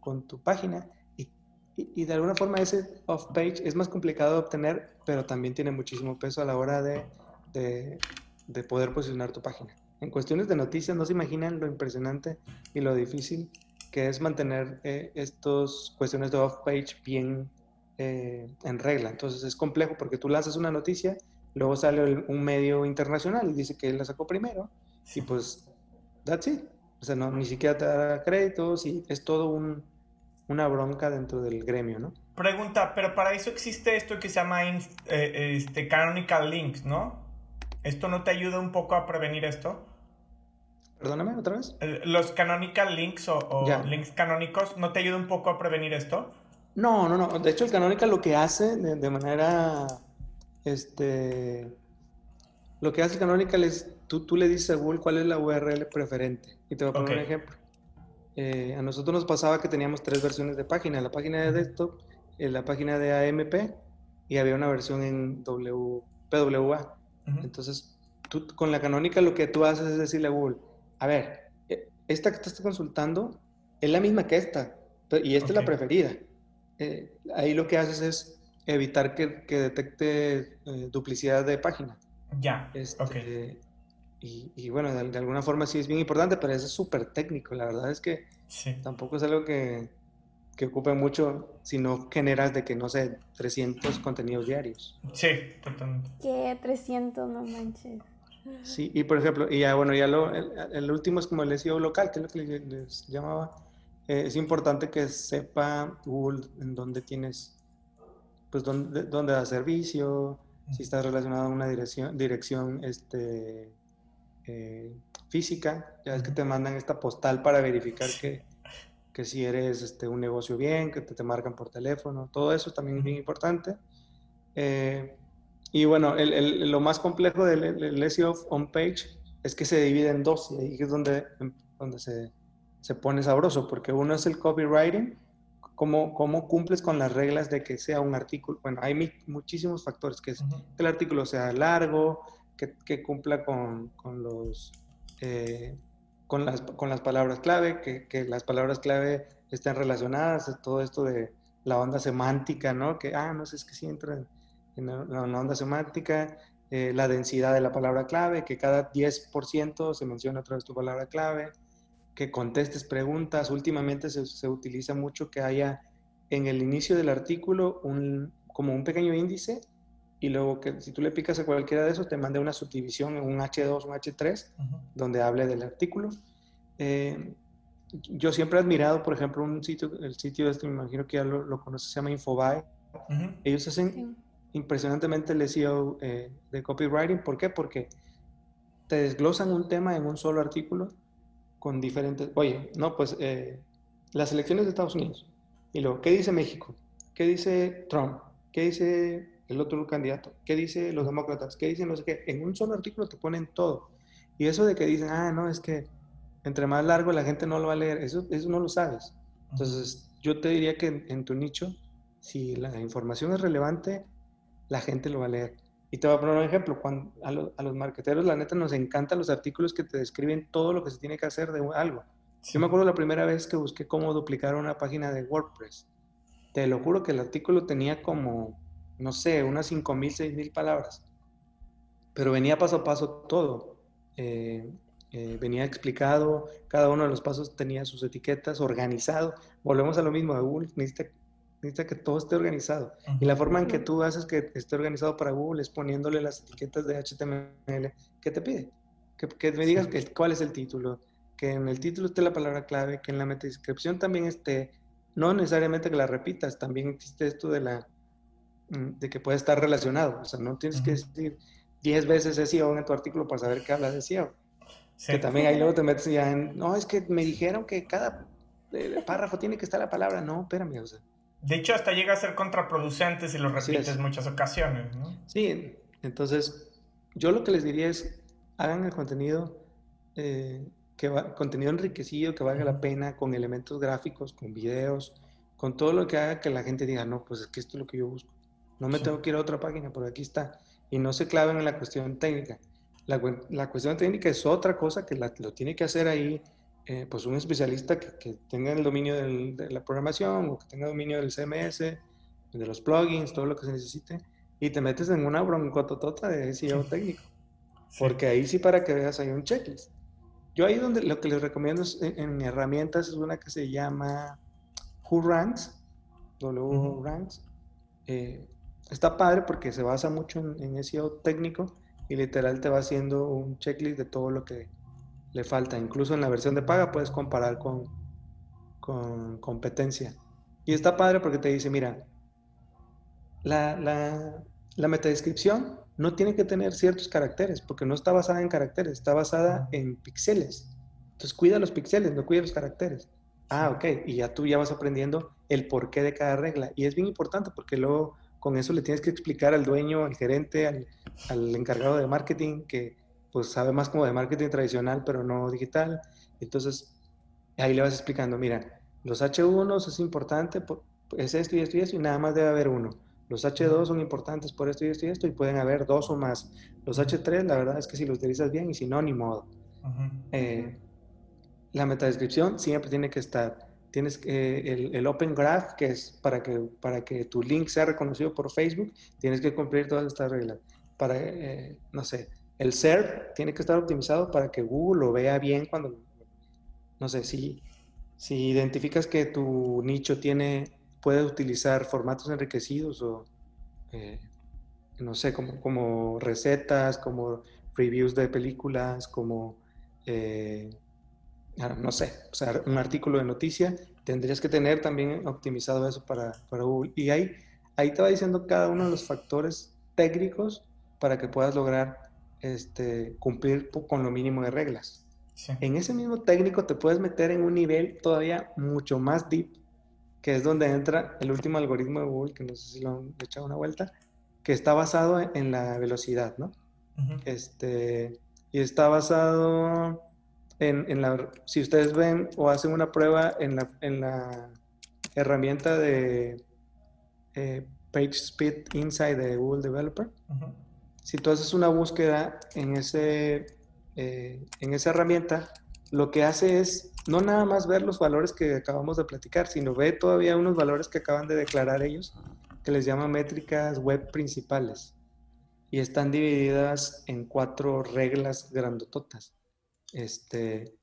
Speaker 3: con tu página. Y, y, de alguna forma ese off-page es más complicado de obtener, pero también tiene muchísimo peso a la hora de, de, de poder posicionar tu página. En cuestiones de noticias, no se imaginan lo impresionante y lo difícil que es mantener eh, estas cuestiones de off-page bien eh, en regla. Entonces es complejo porque tú lanzas una noticia Luego sale un medio internacional y dice que él la sacó primero. Y pues, that's it. O sea, no, ni siquiera te da créditos y es todo un, una bronca dentro del gremio, ¿no?
Speaker 2: Pregunta, pero para eso existe esto que se llama eh, este, Canonical Links, ¿no? ¿Esto no te ayuda un poco a prevenir esto?
Speaker 3: Perdóname, otra vez.
Speaker 2: ¿Los canonical links o, links canónicos no te ayudan un poco a prevenir esto?
Speaker 3: No, no, no. De hecho, el canonical lo que hace de, manera. Este. Lo que hace el canonical es. Tú, tú le dices a Google cuál es la URL preferente. Y te voy a poner un ejemplo. Eh, a nosotros nos pasaba que teníamos tres versiones de página: la página de desktop, eh, la página de AMP y había una versión en w, PWA. Entonces, tú con la canónica lo que tú haces es decirle a Google a ver, e, esta que te estás consultando es la misma que esta, y esta es la preferida. Eh, ahí lo que haces es evitar que, detecte duplicidad de página.
Speaker 2: Ya, este,
Speaker 3: y, bueno, de, alguna forma sí es bien importante, pero eso es súper técnico. La verdad es que tampoco es algo que, que ocupe mucho si no generas de que, no sé, 300 contenidos diarios.
Speaker 2: Sí, totalmente.
Speaker 1: ¿Qué 300? No manches.
Speaker 3: Sí, y por ejemplo, y ya bueno, ya lo, el, último es como el SEO local, que es lo que les, llamaba. Eh, es importante que sepa Google en dónde tienes, pues dónde, dónde da servicio, si estás relacionado a una dirección, dirección este, eh, física, ya es que te mandan esta postal para verificar que, que si eres este, un negocio bien, que te, te marcan por teléfono, todo eso también es bien importante. Eh, y bueno, el, lo más complejo del, SEO on page es que se divide en dos y ahí es donde, donde se, se pone sabroso, porque uno es el copywriting, cómo, cómo cumples con las reglas de que sea un artículo. Bueno, hay muchísimos factores, que, es, que el artículo sea largo, que, cumpla con, con los... Eh, con las, con las palabras clave, que, que, las palabras clave estén relacionadas, todo esto de la onda semántica, ¿no? Que, ah, no sé, es que sí entra en la, onda semántica, eh, la densidad de la palabra clave, que cada 10% se menciona otra vez tu palabra clave, que contestes preguntas. Últimamente se, se, utiliza mucho que haya en el inicio del artículo un, como un pequeño índice y luego que si tú le picas a cualquiera de esos te mande una subdivisión en un H2, un H3, donde hable del artículo. Eh, yo siempre he admirado, por ejemplo, un sitio, el sitio este, me imagino que ya lo, lo conoces, se llama Infobae. Ellos hacen impresionantemente el SEO eh, de copywriting. ¿Por qué? Porque te desglosan un tema en un solo artículo con diferentes... Oye, no, pues eh, las elecciones de Estados Unidos. Y luego, ¿qué dice México? ¿Qué dice Trump? ¿Qué dice el otro candidato? ¿Qué dice los demócratas? ¿Qué dicen no sé qué? En un solo artículo te ponen todo. Y eso de que dicen, ah, no, es que entre más largo la gente no lo va a leer, eso, eso no lo sabes. Entonces, yo te diría que en tu nicho, si la información es relevante, la gente lo va a leer. Y te voy a poner un ejemplo, cuando a, los marqueteros la neta nos encantan los artículos que te describen todo lo que se tiene que hacer de algo. Yo me acuerdo la primera vez que busqué cómo duplicar una página de WordPress. Te lo juro que el artículo tenía como, no sé, unas 5.000, 6.000 palabras. Pero venía paso a paso todo. Eh, eh, venía explicado, cada uno de los pasos tenía sus etiquetas, organizado. Volvemos a lo mismo, de Google necesita necesita que todo esté organizado. Y la forma en que tú haces que esté organizado para Google es poniéndole las etiquetas de HTML que te pide. Que, me digas que, cuál es el título, que en el título esté la palabra clave, que en la metadescripción también esté, no necesariamente que la repitas, también existe esto de la de que puede estar relacionado. O sea, no tienes que decir 10 veces SEO en tu artículo para saber que hablas de SEO. Que también ahí luego te metes ya en, no, es que me dijeron que cada eh, párrafo tiene que estar la palabra. No, espérame, o sea,
Speaker 2: de hecho, hasta llega a ser contraproducente si lo repites en muchas ocasiones, ¿no?
Speaker 3: Sí, entonces yo lo que les diría es, hagan el contenido, eh, que va, contenido enriquecido, que valga la pena, con elementos gráficos, con videos, con todo lo que haga que la gente diga, no, pues es que esto es lo que yo busco. No me tengo que ir a otra página, por aquí está. Y no se claven en la cuestión técnica. La, la cuestión técnica es otra cosa que la, lo tiene que hacer ahí eh, pues un especialista que, tenga el dominio de la programación o que tenga dominio del CMS, de los plugins, todo lo que se necesite, y te metes en una broncototota de SEO técnico. Porque ahí sí para que veas hay un checklist. Yo ahí donde lo que les recomiendo es, en, herramientas es una que se llama WhoRanks, WRanks. Eh, está padre porque se basa mucho en, en SEO técnico y literal te va haciendo un checklist de todo lo que le falta. Incluso en la versión de paga puedes comparar con, con competencia. Y está padre porque te dice, mira, la, la, la no tiene que tener ciertos caracteres, porque no está basada en caracteres, está basada en píxeles. Entonces cuida los píxeles, no cuida los caracteres. Ah, ok. Y ya tú ya vas aprendiendo el porqué de cada regla. Y es bien importante porque luego con eso le tienes que explicar al dueño, al gerente, al, al encargado de marketing, que pues sabe más como de marketing tradicional, pero no digital. Entonces, ahí le vas explicando, mira, los H1 es importante, es esto y esto y esto, y nada más debe haber uno. Los H2 son importantes por esto y esto y esto, y pueden haber dos o más. Los H3, la verdad es que si los utilizas bien, y si no, ni modo. Eh, la metadescripción siempre tiene que estar. Tienes el, el, Open Graph, que es para que, para que tu link sea reconocido por Facebook, tienes que cumplir todas estas reglas. Para, eh, no sé, el SERP tiene que estar optimizado para que Google lo vea bien cuando, no sé, si, si identificas que tu nicho tiene, puede utilizar formatos enriquecidos o, eh, no sé, como, como recetas, como reviews de películas, como, eh, no sé, o sea, un artículo de noticia, tendrías que tener también optimizado eso para, para Google. Y ahí, ahí te va diciendo cada uno de los factores técnicos para que puedas lograr este, cumplir con lo mínimo de reglas. En ese mismo técnico te puedes meter en un nivel todavía mucho más deep, que es donde entra el último algoritmo de Google, que no sé si lo han echado una vuelta, que está basado en la velocidad, ¿no? este, y está basado en, en, la... Si ustedes ven o hacen una prueba en la, en la herramienta de eh, PageSpeed Insight de Google Developer, si tú haces una búsqueda en, ese, eh, en esa herramienta, lo que hace es no nada más ver los valores que acabamos de platicar, sino ve todavía unos valores que acaban de declarar ellos, que les llaman métricas web principales. Y están divididas en cuatro reglas grandototas. Este,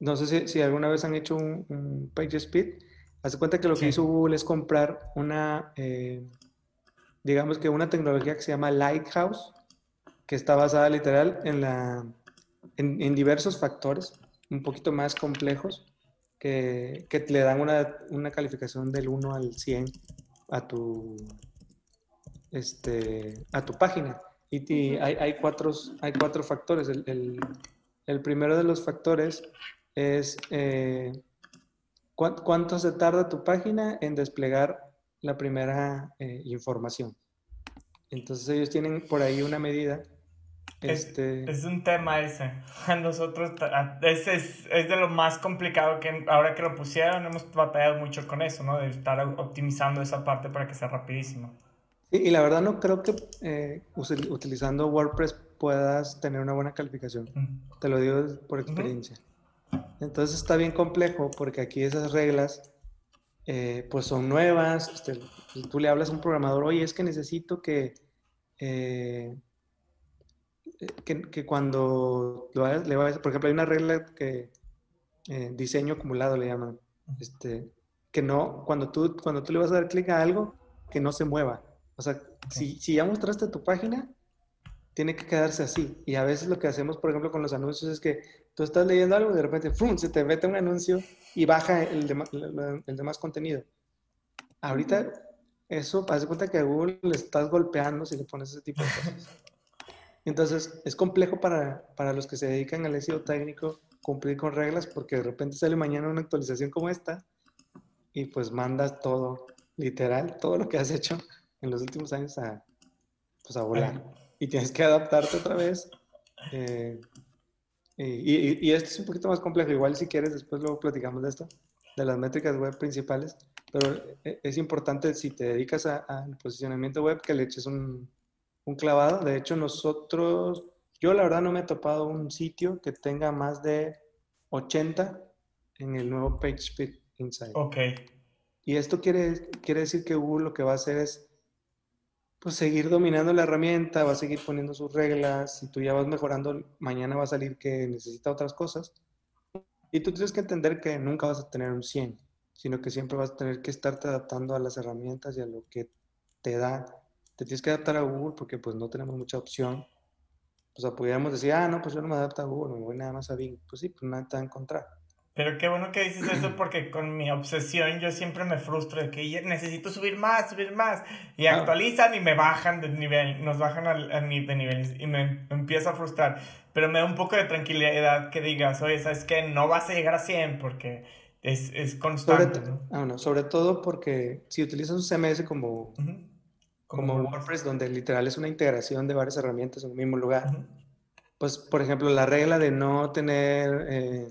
Speaker 3: no sé si, alguna vez han hecho un, un page speed. Haz cuenta que lo que hizo Google es comprar una, eh, digamos que una tecnología que se llama Lighthouse, que está basada literal en, la, en, diversos factores un poquito más complejos que, que le dan una, una, calificación del 1 al 100 a tu, este, a tu página. Y, hay, hay, cuatro, hay cuatro factores. El, el, el, primero de los factores es eh, cuánto se tarda tu página en desplegar la primera eh, información. Entonces ellos tienen por ahí una medida
Speaker 2: este... Es, un tema ese. Nosotros, es, es, es, de lo más complicado que ahora que lo pusieron, hemos batallado mucho con eso, ¿no? De estar optimizando esa parte para que sea rapidísimo.
Speaker 3: Y, la verdad no creo que eh, utilizando WordPress puedas tener una buena calificación. Te lo digo por experiencia. Entonces está bien complejo porque aquí esas reglas eh, pues son nuevas. Este, tú le hablas a un programador, oye, es que necesito que... Eh, que, cuando le va por ejemplo, hay una regla que eh, diseño acumulado le llaman, este, que no, cuando tú, cuando tú le vas a dar clic a algo, que no se mueva. O sea, si, si ya mostraste tu página, tiene que quedarse así. Y a veces lo que hacemos, por ejemplo, con los anuncios es que tú estás leyendo algo y de repente ¡fum! se te mete un anuncio y baja el, el demás contenido. Ahorita, eso, haz de cuenta que a Google le estás golpeando si le pones ese tipo de cosas. Entonces, es complejo para, para, los que se dedican al SEO técnico cumplir con reglas porque de repente sale mañana una actualización como esta y pues mandas todo, literal, todo lo que has hecho en los últimos años a, pues a volar. Y tienes que adaptarte otra vez. Eh, y, y, esto es un poquito más complejo. Igual si quieres, después luego platicamos de esto, de las métricas web principales. Pero e, es importante si te dedicas al posicionamiento web que le eches un, un clavado. De hecho, nosotros, yo la verdad no me he topado un sitio que tenga más de 80 en el nuevo PageSpeed Insight.
Speaker 2: Ok.
Speaker 3: Y esto quiere, quiere decir que Google lo que va a hacer es pues seguir dominando la herramienta, va a seguir poniendo sus reglas, si tú ya vas mejorando, mañana va a salir que necesita otras cosas. Y tú tienes que entender que nunca vas a tener un 100, sino que siempre vas a tener que estarte adaptando a las herramientas y a lo que te da te tienes que adaptar a Google porque pues no tenemos mucha opción. O sea, pudiéramos decir, ah, no, pues yo no me adapto a Google, me voy nada más a Bing. Pues sí, pues nada te va a encontrar.
Speaker 2: Pero qué bueno que dices eso porque con mi obsesión yo siempre me frustro de que necesito subir más, subir más. Y ah. actualizan y me bajan de nivel, nos bajan al, de nivel y me, empiezo a frustrar. Pero me da un poco de tranquilidad que digas, oye, ¿sabes qué? No vas a llegar a 100 porque es, es constante.
Speaker 3: Sobre, ah, sobre todo porque si utilizas un CMS como, como, WordPress, donde literal es una integración de varias herramientas en un mismo lugar, pues por ejemplo la regla de no tener... Eh,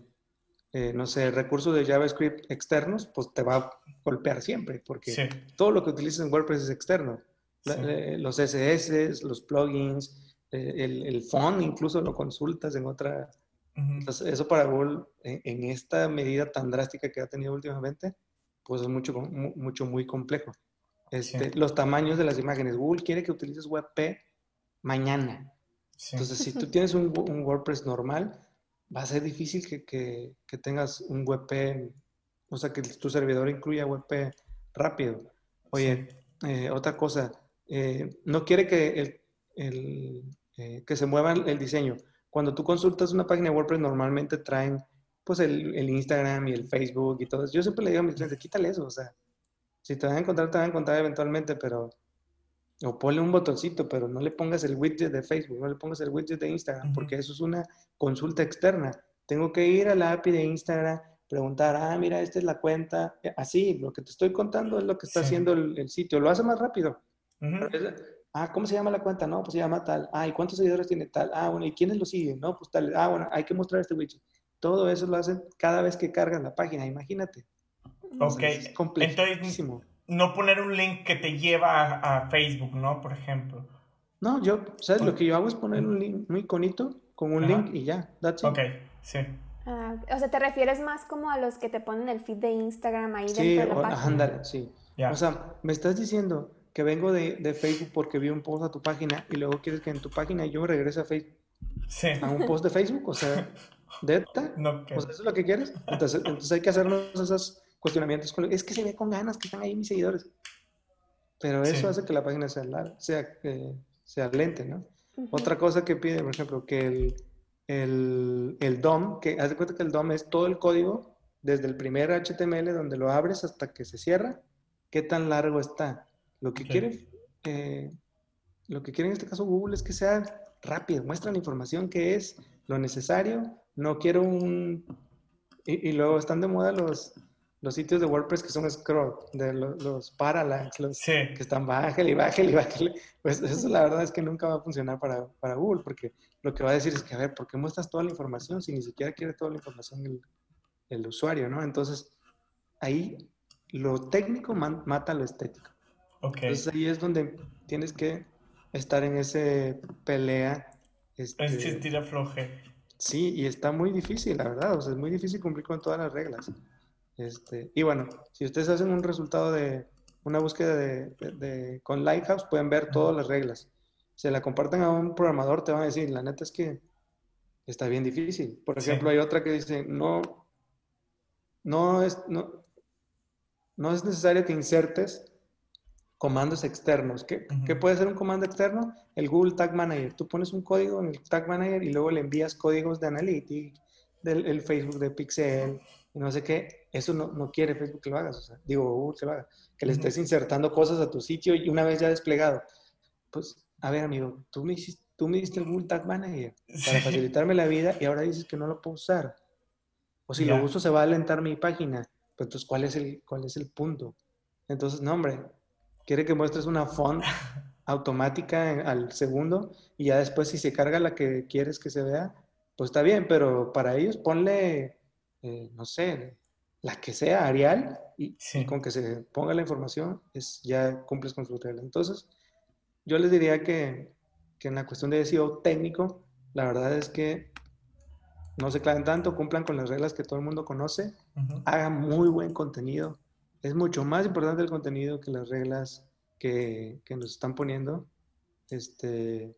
Speaker 3: eh, no sé, recursos de JavaScript externos, pues te va a golpear siempre, porque todo lo que utilizas en WordPress es externo. Eh, los CSS, los plugins, eh, el, el font incluso lo consultas en otra. Entonces, eso para Google, en, esta medida tan drástica que ha tenido últimamente, pues es mucho, mucho muy complejo. Este, Los tamaños de las imágenes. Google quiere que utilices WebP mañana. Entonces, si tú tienes un, un WordPress normal, va a ser difícil que, que, que tengas un WebP, o sea, que tu servidor incluya WebP rápido. Oye, eh, otra cosa, eh, no quiere que, el, el eh, que se mueva el diseño. Cuando tú consultas una página de WordPress, normalmente traen pues el, el, Instagram y el Facebook y todo eso. Yo siempre le digo a mis clientes, quítale eso, o sea, si te van a encontrar, te van a encontrar eventualmente, pero o ponle un botoncito, pero no le pongas el widget de Facebook, no le pongas el widget de Instagram, porque eso es una consulta externa. Tengo que ir a la API de Instagram, preguntar, ah, mira, esta es la cuenta. Eh, así, lo que te estoy contando es lo que está haciendo el, sitio. Lo hace más rápido. Ah, ¿cómo se llama la cuenta? No, pues se llama tal. Ah, ¿y cuántos seguidores tiene tal? Ah, bueno, ¿y quiénes lo siguen? No, pues tal. Ah, bueno, hay que mostrar este widget. Todo eso lo hacen cada vez que cargan la página, imagínate.
Speaker 2: Ok. es complejísimo no poner un link que te lleva a, Facebook, ¿no? Por ejemplo.
Speaker 3: No, yo, ¿sabes? Lo que yo hago es poner un link, un iconito con un link y ya, that's
Speaker 2: it. Ok, sí.
Speaker 1: Ah, o sea, ¿te refieres más como a los que te ponen el feed de Instagram ahí dentro de la página?
Speaker 3: Ándale, sí. O sea, me estás diciendo que vengo de, de, Facebook porque vi un post a tu página y luego quieres que en tu página yo me regrese a Facebook. Sí. A un post de Facebook, o sea, ¿de No, O sea, ¿eso es lo que quieres? Entonces, entonces hay que hacernos esas cuestionamientos. Con, es que se ve con ganas que están ahí mis seguidores. Pero eso hace que la página sea, larga, sea, eh, sea lente, ¿no? Otra cosa que pide, por ejemplo, que el, el, el DOM, que haz de cuenta que el DOM es todo el código, desde el primer HTML donde lo abres hasta que se cierra, qué tan largo está. Lo que quiere, eh, lo que quiere en este caso Google es que sea rápido, muestra la información que es lo necesario, no quiero un... y luego están de moda los, los sitios de WordPress que son scroll, de los, los parallax, los que están bájale y bájale y bájale, pues eso la verdad es que nunca va a funcionar para, para, Google, porque lo que va a decir es que, a ver, ¿por qué muestras toda la información si ni siquiera quiere toda la información el, el usuario, ¿no? Entonces, ahí lo técnico mata lo estético. Okay. Entonces ahí es donde tienes que estar en ese pelea.
Speaker 2: Este, Insistir afloje.
Speaker 3: Sí, y está muy difícil, la verdad, o sea, es muy difícil cumplir con todas las reglas. Este, y bueno, si ustedes hacen un resultado de una búsqueda de, con Lighthouse, pueden ver todas las reglas. Si la comparten a un programador, te van a decir, la neta es que está bien difícil. Por ejemplo, hay otra que dice, no, no es, no, no es necesario que insertes comandos externos. ¿Qué, ¿Qué, puede ser un comando externo? El Google Tag Manager. Tú pones un código en el Tag Manager y luego le envías códigos de Analytics, del el Facebook de Pixel, y no sé qué, eso no, no, quiere Facebook que lo hagas, o sea, digo, Google que lo haga, que le estés insertando cosas a tu sitio y una vez ya desplegado. Pues, a ver, amigo, tú me, hiciste, tú me diste el Google Tag Manager para facilitarme la vida y ahora dices que no lo puedo usar. O si lo uso se va a alentar mi página. Pero entonces, ¿cuál es el, cuál es el punto? Entonces, no, hombre, quiere que muestres una font automática al segundo y ya después si se carga la que quieres que se vea, pues está bien, pero para ellos ponle eh, no sé, la que sea, Arial, y, con que se ponga la información, es, ya cumples con su regla. Entonces, yo les diría que, que, en la cuestión de SEO técnico, la verdad es que no se claven tanto, cumplan con las reglas que todo el mundo conoce, hagan muy buen contenido. Es mucho más importante el contenido que las reglas que, que nos están poniendo. Este,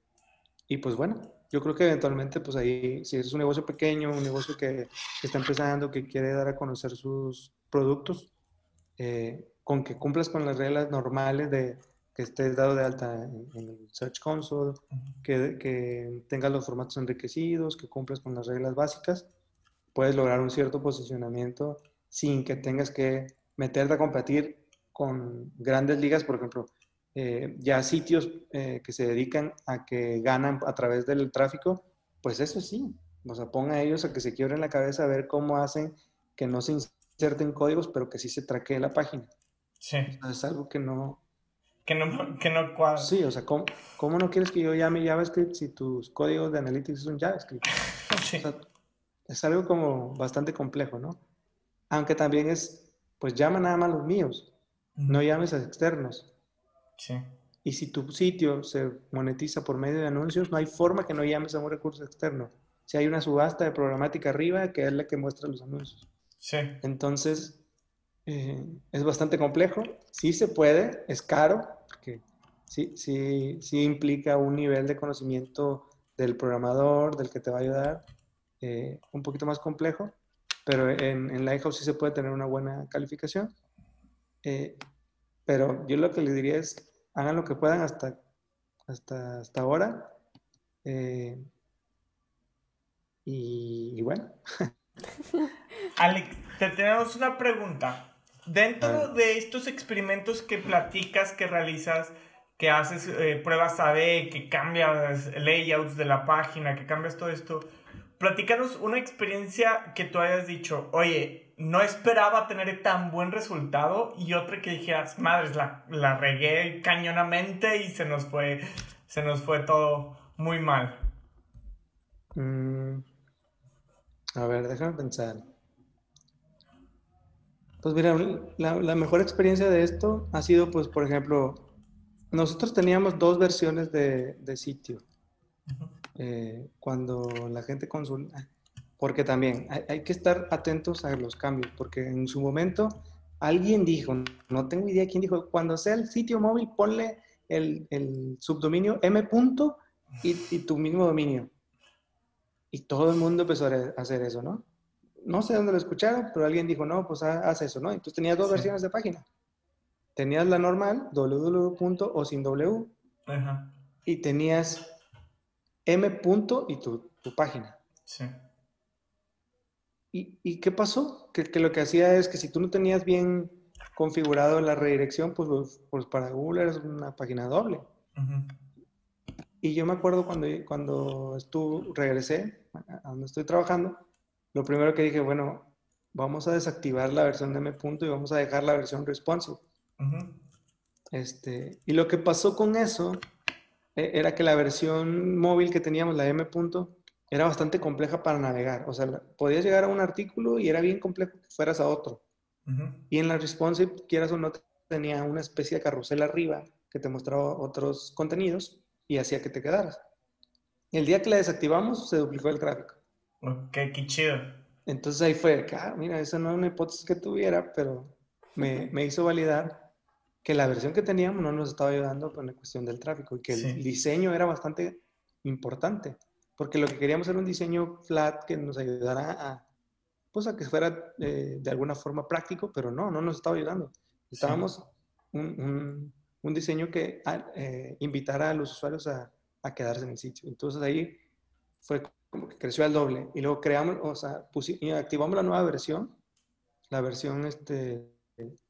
Speaker 3: y pues bueno, yo creo que eventualmente, pues ahí, si es un negocio pequeño, un negocio que, está empezando, que quiere dar a conocer sus productos, eh, con que cumplas con las reglas normales de que estés dado de alta en, el Search Console, que, que, tengas los formatos enriquecidos, que cumplas con las reglas básicas, puedes lograr un cierto posicionamiento sin que tengas que meterte a competir con grandes ligas, por ejemplo, eh, ya sitios eh, que se dedican a que ganan a través del tráfico, pues eso sí, o sea, ponga a ellos a que se quiebren la cabeza a ver cómo hacen que no se inserten códigos, pero que sí se traquee la página.
Speaker 2: Sí.
Speaker 3: es algo que no...
Speaker 2: Que no, que no cuadra.
Speaker 3: Sí, o sea, ¿cómo, ¿cómo, no quieres que yo llame JavaScript si tus códigos de Analytics son JavaScript? sí. es algo como bastante complejo, ¿no? Aunque también es, pues llama nada más los míos, no llames a externos.
Speaker 2: Sí.
Speaker 3: Y si tu sitio se monetiza por medio de anuncios, no hay forma que no llames a un recurso externo. Si hay una subasta de programática arriba, que es la que muestra los anuncios.
Speaker 2: Sí.
Speaker 3: Entonces, eh, es bastante complejo. Sí se puede, es caro, porque sí, sí, sí implica un nivel de conocimiento del programador, del que te va a ayudar, eh, un poquito más complejo, pero en, en Lighthouse sí se puede tener una buena calificación. Eh, pero yo lo que les diría es, hagan lo que puedan hasta, hasta, hasta ahora. Eh, y, bueno.
Speaker 2: Alex, te tenemos una pregunta. Dentro de estos experimentos que platicas, que realizas, que haces eh, pruebas A-B, que cambias layouts de la página, que cambias todo esto, platícanos una experiencia que tú hayas dicho, oye, no esperaba tener tan buen resultado y otra que dijeras, madres, la, la regué cañonamente y se nos fue, se nos fue todo muy mal.
Speaker 3: Mm, a ver, déjame pensar. Pues mira, la, mejor experiencia de esto ha sido, pues, por ejemplo, nosotros teníamos dos versiones de, sitio. Eh, cuando la gente consulta, porque también hay, que estar atentos a los cambios, porque en su momento alguien dijo, no tengo idea quién dijo, cuando sea el sitio móvil, ponle el, subdominio m. y, y tu mismo dominio. Y todo el mundo empezó a hacer eso, ¿no? No sé dónde lo escucharon, pero alguien dijo, no, pues haz eso, ¿no? Entonces tenías dos versiones de página. Tenías la normal, www. o sin w, y tenías m. y tu, página.
Speaker 2: Sí.
Speaker 3: ¿Y, qué pasó? Que, lo que hacía es que si tú no tenías bien configurado la redirección, pues, pues, pues para Google era una página doble. Y yo me acuerdo cuando, cuando estuve, regresé a donde estoy trabajando, lo primero que dije, bueno, vamos a desactivar la versión de M. y vamos a dejar la versión responsive. este, y lo que pasó con eso e, era que la versión móvil que teníamos, la M. era bastante compleja para navegar. O sea, podías llegar a un artículo y era bien complejo que fueras a otro. Y en la responsive, quieras o no, tenía una especie de carrusel arriba que te mostraba otros contenidos y hacía que te quedaras. El día que la desactivamos, se duplicó el tráfico.
Speaker 2: Ok, qué chido.
Speaker 3: Entonces ahí fue, ah, mira, esa no es una hipótesis que tuviera, pero me, me, hizo validar que la versión que teníamos no nos estaba ayudando con la cuestión del tráfico y que el diseño era bastante importante, porque lo que queríamos era un diseño flat que nos ayudara a, pues a que fuera eh, de alguna forma práctico, pero no, no nos estaba ayudando. Estábamos un, un diseño que ah, eh, invitara a los usuarios a, a, quedarse en el sitio. Entonces ahí fue como que creció al doble. Y luego creamos, o sea, activamos la nueva versión, la versión, este,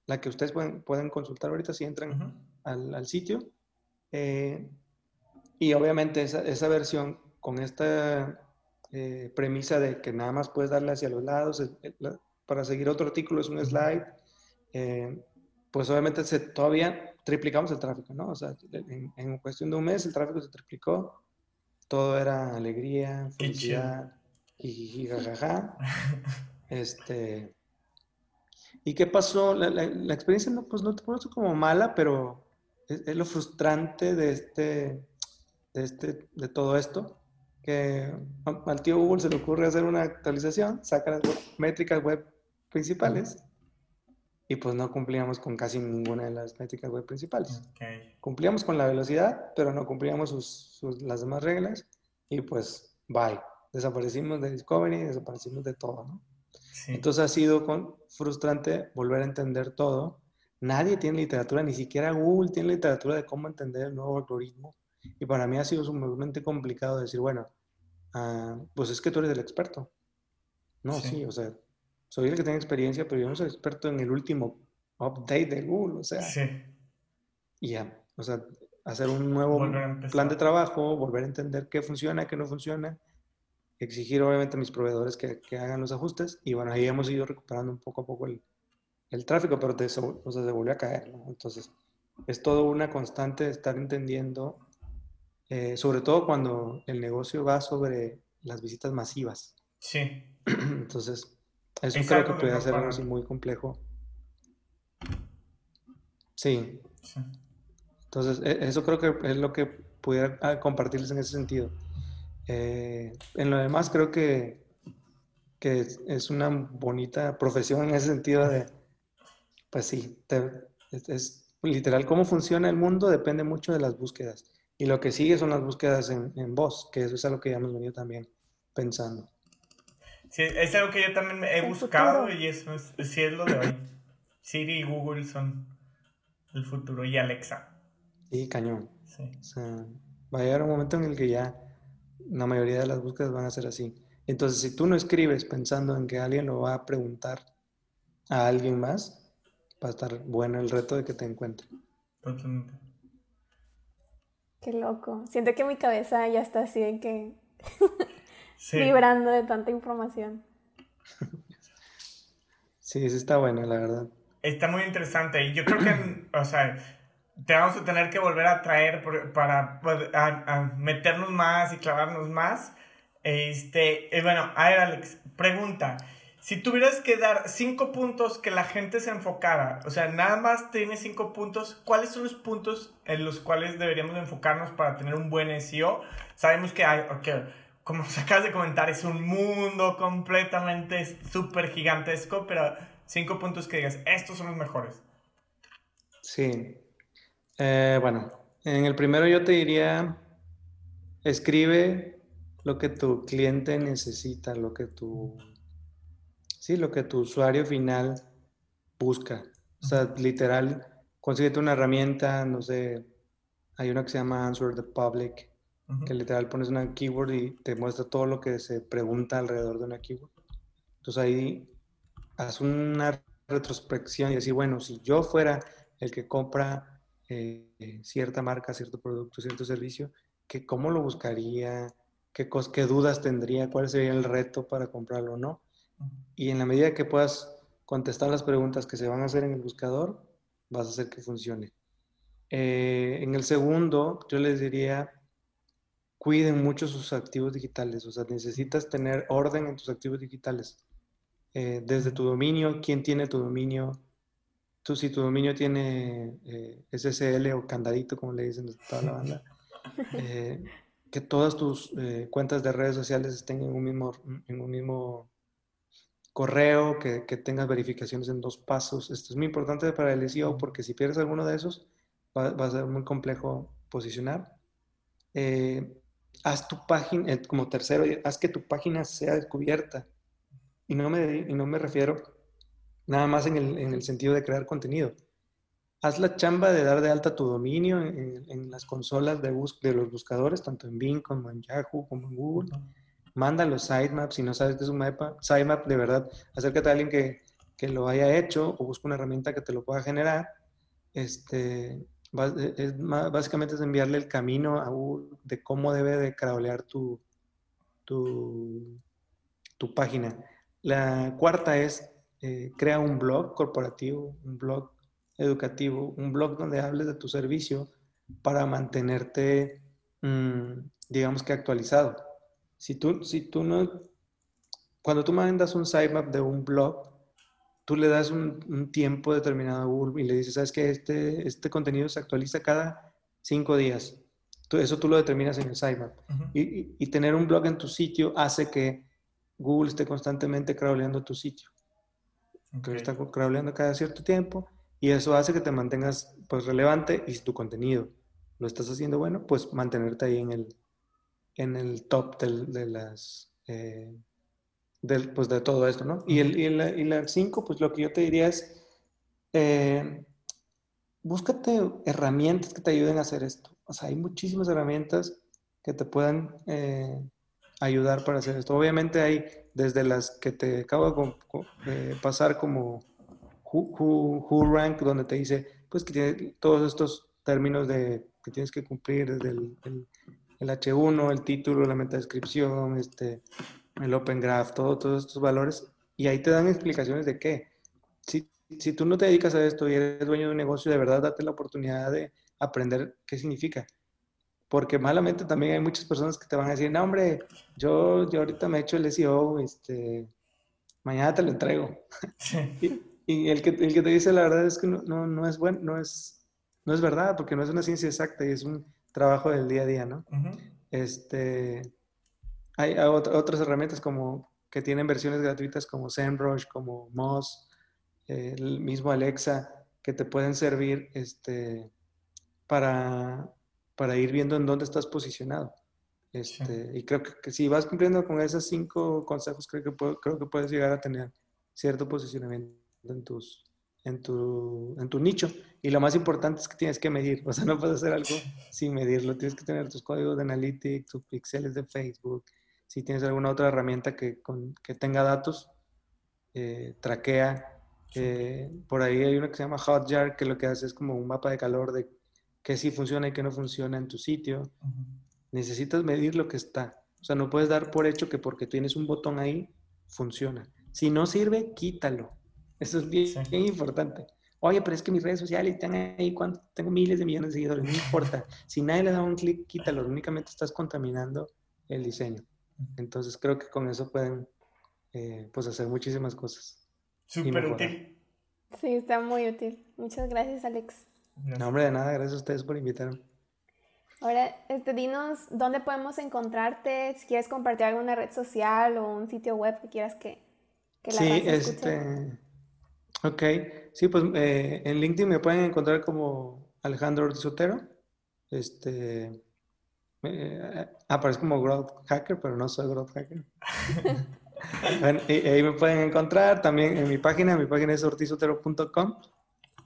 Speaker 3: la que ustedes pueden, pueden consultar ahorita si entran al, al, sitio. Eh, y obviamente esa, esa, versión con esta eh, premisa de que nada más puedes darle hacia los lados, para seguir otro artículo es un slide, pues obviamente se, todavía triplicamos el tráfico, ¿no? O sea, en, cuestión de un mes el tráfico se triplicó, todo era alegría, felicidad, y jajaja. este, ¿Y qué pasó? La, la, experiencia no, pues no te pones como mala, pero es, lo frustrante de este, de este, de todo esto, que al tío Google se le ocurre hacer una actualización, saca las métricas web principales y pues no cumplíamos con casi ninguna de las métricas web principales. Cumplíamos con la velocidad, pero no cumplíamos sus, las demás reglas y pues bye. Desaparecimos de Discovery, desaparecimos de todo, ¿no? Entonces ha sido con, frustrante volver a entender todo. Nadie tiene literatura, ni siquiera Google tiene literatura de cómo entender el nuevo algoritmo. Y para mí ha sido sumamente complicado decir, bueno, ah, pues es que tú eres el experto. No, sí. o sea, soy el que tiene experiencia, pero yo no soy experto en el último update de Google, o sea. Sí. Y ya, o sea, hacer un nuevo plan de trabajo, volver a entender qué funciona, qué no funciona, exigir obviamente a mis proveedores que, que hagan los ajustes y bueno, ahí hemos ido recuperando un poco a poco el, el tráfico, pero te, o sea, se volvió a caer, ¿no? Entonces, es todo una constante de estar entendiendo, eh, sobre todo cuando el negocio va sobre las visitas masivas.
Speaker 2: Sí.
Speaker 3: Entonces, eso creo que puede ser algo así muy complejo. Sí. sí. Entonces, e, eso creo que es lo que pudiera ah, compartirles en ese sentido. Eh, en lo demás, creo que, que es una bonita profesión en ese sentido de, pues sí, es, literal, cómo funciona el mundo depende mucho de las búsquedas. Y lo que sigue son las búsquedas en, en voz, que eso es algo que ya hemos venido también pensando.
Speaker 2: Sí, es algo que yo también he buscado y eso es, sí es lo de hoy. Siri y Google son el futuro y Alexa.
Speaker 3: Sí, cañón. va a llegar un momento en el que ya la mayoría de las búsquedas van a ser así. Entonces, si tú no escribes pensando en que alguien lo va a preguntar a alguien más, va a estar bueno el reto de que te encuentre.
Speaker 2: Totalmente.
Speaker 1: Qué loco. Siento que mi cabeza ya está así de que vibrando de tanta información.
Speaker 3: Sí, sí está bueno, la verdad.
Speaker 2: Está muy interesante. Y yo creo que, o sea, te vamos a tener que volver a traer para, meternos más y clavarnos más. Este, bueno, a ver, Alex, pregunta. Si tuvieras que dar cinco puntos que la gente se enfocara, o sea, nada más tienes cinco puntos, ¿cuáles son los puntos en los cuales deberíamos enfocarnos para tener un buen SEO? Sabemos que hay, ok, como se acabas de comentar, es un mundo completamente súper gigantesco, pero cinco puntos que digas, estos son los mejores.
Speaker 3: Sí, eh, bueno, en el primero yo te diría, escribe lo que tu cliente necesita, lo que tu, sí, lo que tu usuario final busca. O sea, literal, consíguete una herramienta, no sé, hay una que se llama Answer the Public, que literal pones una keyword y te muestra todo lo que se pregunta alrededor de una keyword. Entonces ahí haz una retrospección y decir, bueno, si yo fuera el que compra eh, cierta marca, cierto producto, cierto servicio, que cómo lo buscaría, qué, qué dudas tendría, cuál sería el reto para comprarlo o no. Y en la medida que puedas contestar las preguntas que se van a hacer en el buscador, vas a hacer que funcione. Eh, en el segundo, yo les diría, cuiden mucho sus activos digitales, o sea, necesitas tener orden en tus activos digitales. Eh, desde tu dominio, quién tiene tu dominio, tú si tu dominio tiene eh, SSL o candadito, como le dicen toda la banda, eh, que todas tus eh, cuentas de redes sociales estén en un mismo, en un mismo correo, que, tengas verificaciones en dos pasos. Esto es muy importante para el SEO porque si pierdes alguno de esos, va, a ser muy complejo posicionar. haz tu página, como tercero, haz que tu página sea descubierta. Y no me, y no me refiero nada más en el, en el sentido de crear contenido. Haz la chamba de dar de alta tu dominio en, en las consolas de, bus de los buscadores, tanto en Bing como en Yahoo, como en Google. Manda los sitemaps, si no sabes qué es un mapa, sitemap, de verdad, acércate a alguien que, que lo haya hecho o busca una herramienta que te lo pueda generar. Este, es, básicamente es enviarle el camino de cómo debe de crawlear tu, tu, tu página. La cuarta es eh, crea un blog corporativo, un blog educativo, un blog donde hables de tu servicio para mantenerte, mm, digamos que actualizado. Si tú, si tú no, cuando tú mandas un sitemap de un blog, tú le das un, tiempo determinado a Google y le dices, sabes que este, este contenido se actualiza cada cinco días. eso tú lo determinas en el sitemap. y, y, tener un blog en tu sitio hace que Google esté constantemente crawleando tu sitio. Que está crawleando cada cierto tiempo y eso hace que te mantengas pues relevante y si tu contenido. Lo estás haciendo bueno, pues mantenerte ahí en el, en el top de las... Eh, pues de todo esto, ¿no? Y, el, y, la, y cinco, pues lo que yo te diría es, eh, búscate herramientas que te ayuden a hacer esto. O sea, hay muchísimas herramientas que te puedan eh, ayudar para hacer esto. Obviamente hay desde las que te acabo de pasar como who, Rank, donde te dice pues que tiene todos estos términos de, que tienes que cumplir, desde el, el, H1, el título, la metadescripción, este, el Open Graph, todo, todos estos valores. Y ahí te dan explicaciones de qué. Si, si tú no te dedicas a esto y eres dueño de un negocio, de verdad date la oportunidad de aprender qué significa porque malamente también hay muchas personas que te van a decir, no, hombre, yo, yo ahorita me he hecho el SEO, este, mañana te lo entrego. y, el, que, el que te dice la verdad es que no, no, es bueno, no es, no es verdad, porque no es una ciencia exacta y es un trabajo del día a día, ¿no? este, hay, otras herramientas como que tienen versiones gratuitas como SEMrush, como Moz, el mismo Alexa, que te pueden servir este, para para ir viendo en dónde estás posicionado. Este, Y creo que, si vas cumpliendo con esos cinco consejos, creo que, creo que puedes llegar a tener cierto posicionamiento en, tus, en, tu, en tu nicho. Y lo más importante es que tienes que medir. O sea, no puedes hacer algo sin medirlo. Tienes que tener tus códigos de Analytics, tus pixeles de Facebook. Si tienes alguna otra herramienta que, con, que tenga datos, eh, traquea. Eh, por ahí hay una que se llama Hotjar, que lo que hace es como un mapa de calor de qué sí funciona y qué no funciona en tu sitio. Necesitas medir lo que está. O sea, no puedes dar por hecho que porque tienes un botón ahí, funciona. Si no sirve, quítalo. Eso es bien, importante. Oye, pero es que mis redes sociales están ahí, cuando tengo miles de millones de seguidores, no importa. Si nadie le da un clic, quítalo. Únicamente estás contaminando el diseño. Entonces creo que con eso pueden eh, pues hacer muchísimas cosas.
Speaker 2: Súper útil.
Speaker 1: Sí, está muy útil. Muchas gracias, Alex.
Speaker 3: No, hombre, de nada, gracias a ustedes por invitarme.
Speaker 1: Ahora, este, dinos dónde podemos encontrarte, si quieres compartir alguna red social o un sitio web que quieras que, que la
Speaker 3: Sí, este. Ok, sí, pues eh, en LinkedIn me pueden encontrar como Alejandro Ortizotero. Este. Eh, aparece como Growth Hacker, pero no soy Growth Hacker. bueno, y, ahí me pueden encontrar también en mi página, mi página es ortizotero.com.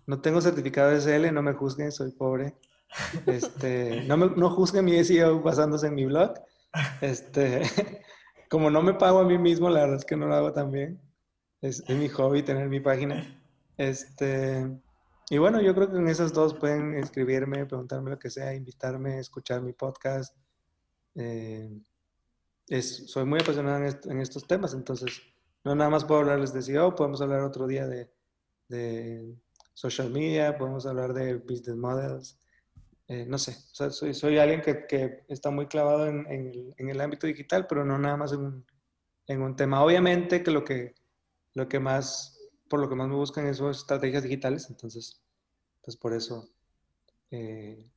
Speaker 3: No tengo certificado de SL, no me juzguen, soy pobre. Este, no, me, no juzguen mi SEO basándose en mi blog. Este, como no me pago a mí mismo, la verdad es que no lo hago tan bien. Es, mi hobby tener mi página. Este, y bueno, yo creo que en esas dos pueden escribirme, preguntarme lo que sea, invitarme, escuchar mi podcast. Eh, es, soy muy apasionado en, estos temas, entonces no nada más puedo hablarles de SEO, podemos hablar otro día de, de social media, podemos hablar de business models, eh, no sé, soy, soy alguien que, que está muy clavado en, en, el, en, el, ámbito digital, pero no nada más en un, en un, tema. Obviamente que lo que, lo que más, por lo que más me buscan es estrategias digitales, entonces, pues por eso eh,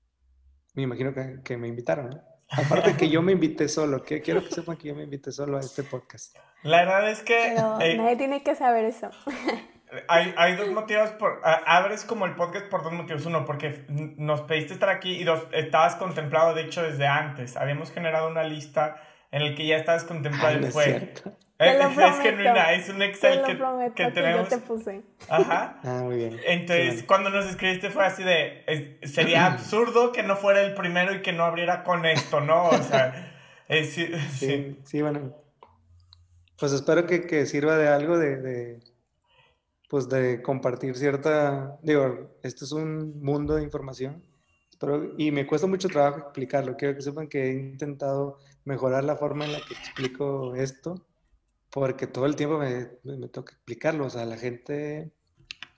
Speaker 3: me imagino que, que me invitaron. ¿no? Aparte que yo me invité solo, que quiero que sepan que yo me invité solo a este podcast.
Speaker 2: La verdad es que...
Speaker 1: Pero eh, nadie tiene que saber eso.
Speaker 2: Hay, hay, dos motivos por abres como el podcast por dos motivos uno porque nos pediste estar aquí y dos estabas contemplado de hecho desde antes habíamos generado una lista en el que ya estabas contemplado y fue
Speaker 1: es,
Speaker 2: es genuina es un Excel que, que, tenemos
Speaker 1: yo te puse.
Speaker 2: ajá.
Speaker 3: Ah, muy bien.
Speaker 2: Entonces cuando nos escribiste fue así de sería absurdo que no fuera el primero y que no abriera con esto no o sea
Speaker 3: sí, sí, sí. bueno. Pues espero que, que sirva de algo de pues de compartir cierta, digo, esto es un mundo de información, pero, y me cuesta mucho trabajo explicarlo, quiero que sepan que he intentado mejorar la forma en la que explico esto, porque todo el tiempo me, me, toca explicarlo, o sea, la gente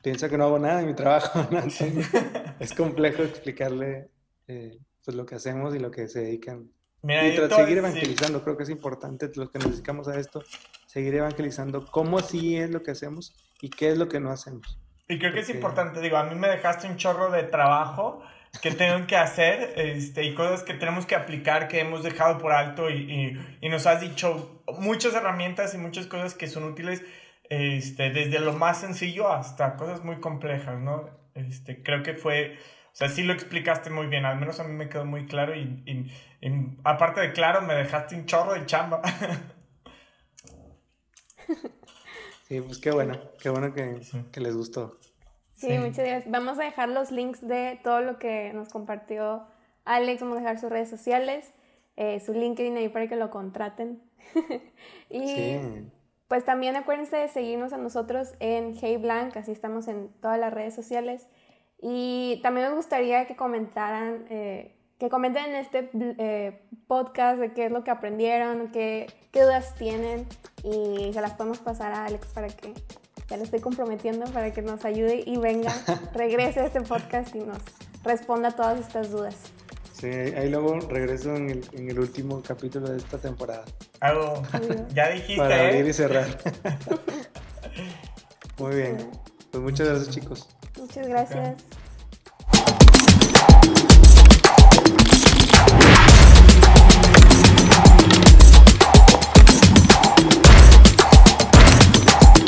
Speaker 3: piensa que no hago nada en mi trabajo, es complejo explicarle eh, pues lo que hacemos y lo que se dedican. y seguir evangelizando, creo que es importante los que nos dedicamos a esto, seguir evangelizando cómo sí es lo que hacemos y qué es lo que no hacemos.
Speaker 2: Y creo que es importante, digo, a mí me dejaste un chorro de trabajo que tengo que hacer este, y cosas que tenemos que aplicar que hemos dejado por alto y, y, nos has dicho muchas herramientas y muchas cosas que son útiles este, desde lo más sencillo hasta cosas muy complejas, ¿no? Este, creo que fue, o sea, sí lo explicaste muy bien, al menos a mí me quedó muy claro y, y aparte de claro, me dejaste un chorro de chamba.
Speaker 3: Sí, pues qué bueno, qué bueno que, que les gustó.
Speaker 1: Sí, muchas gracias. Vamos a dejar los links de todo lo que nos compartió Alex, vamos a dejar sus redes sociales. eh, su LinkedIn ahí para que lo contraten. y pues también acuérdense de seguirnos a nosotros en Hey Blanc, así estamos en todas las redes sociales. Y también me gustaría que comentaran, eh, que comenten en este eh, podcast de qué es lo que aprendieron, qué, qué dudas tienen y se las podemos pasar a Alex para que, ya lo estoy comprometiendo, para que nos ayude y venga, regrese a este podcast y nos responda a todas estas dudas.
Speaker 3: Sí, ahí luego regreso en el, en el último capítulo de esta temporada.
Speaker 2: Algo, ya dijiste.
Speaker 3: Para abrir ¿eh? y cerrar. Muy bien. Pues muchas gracias, chicos.
Speaker 1: Muchas gracias.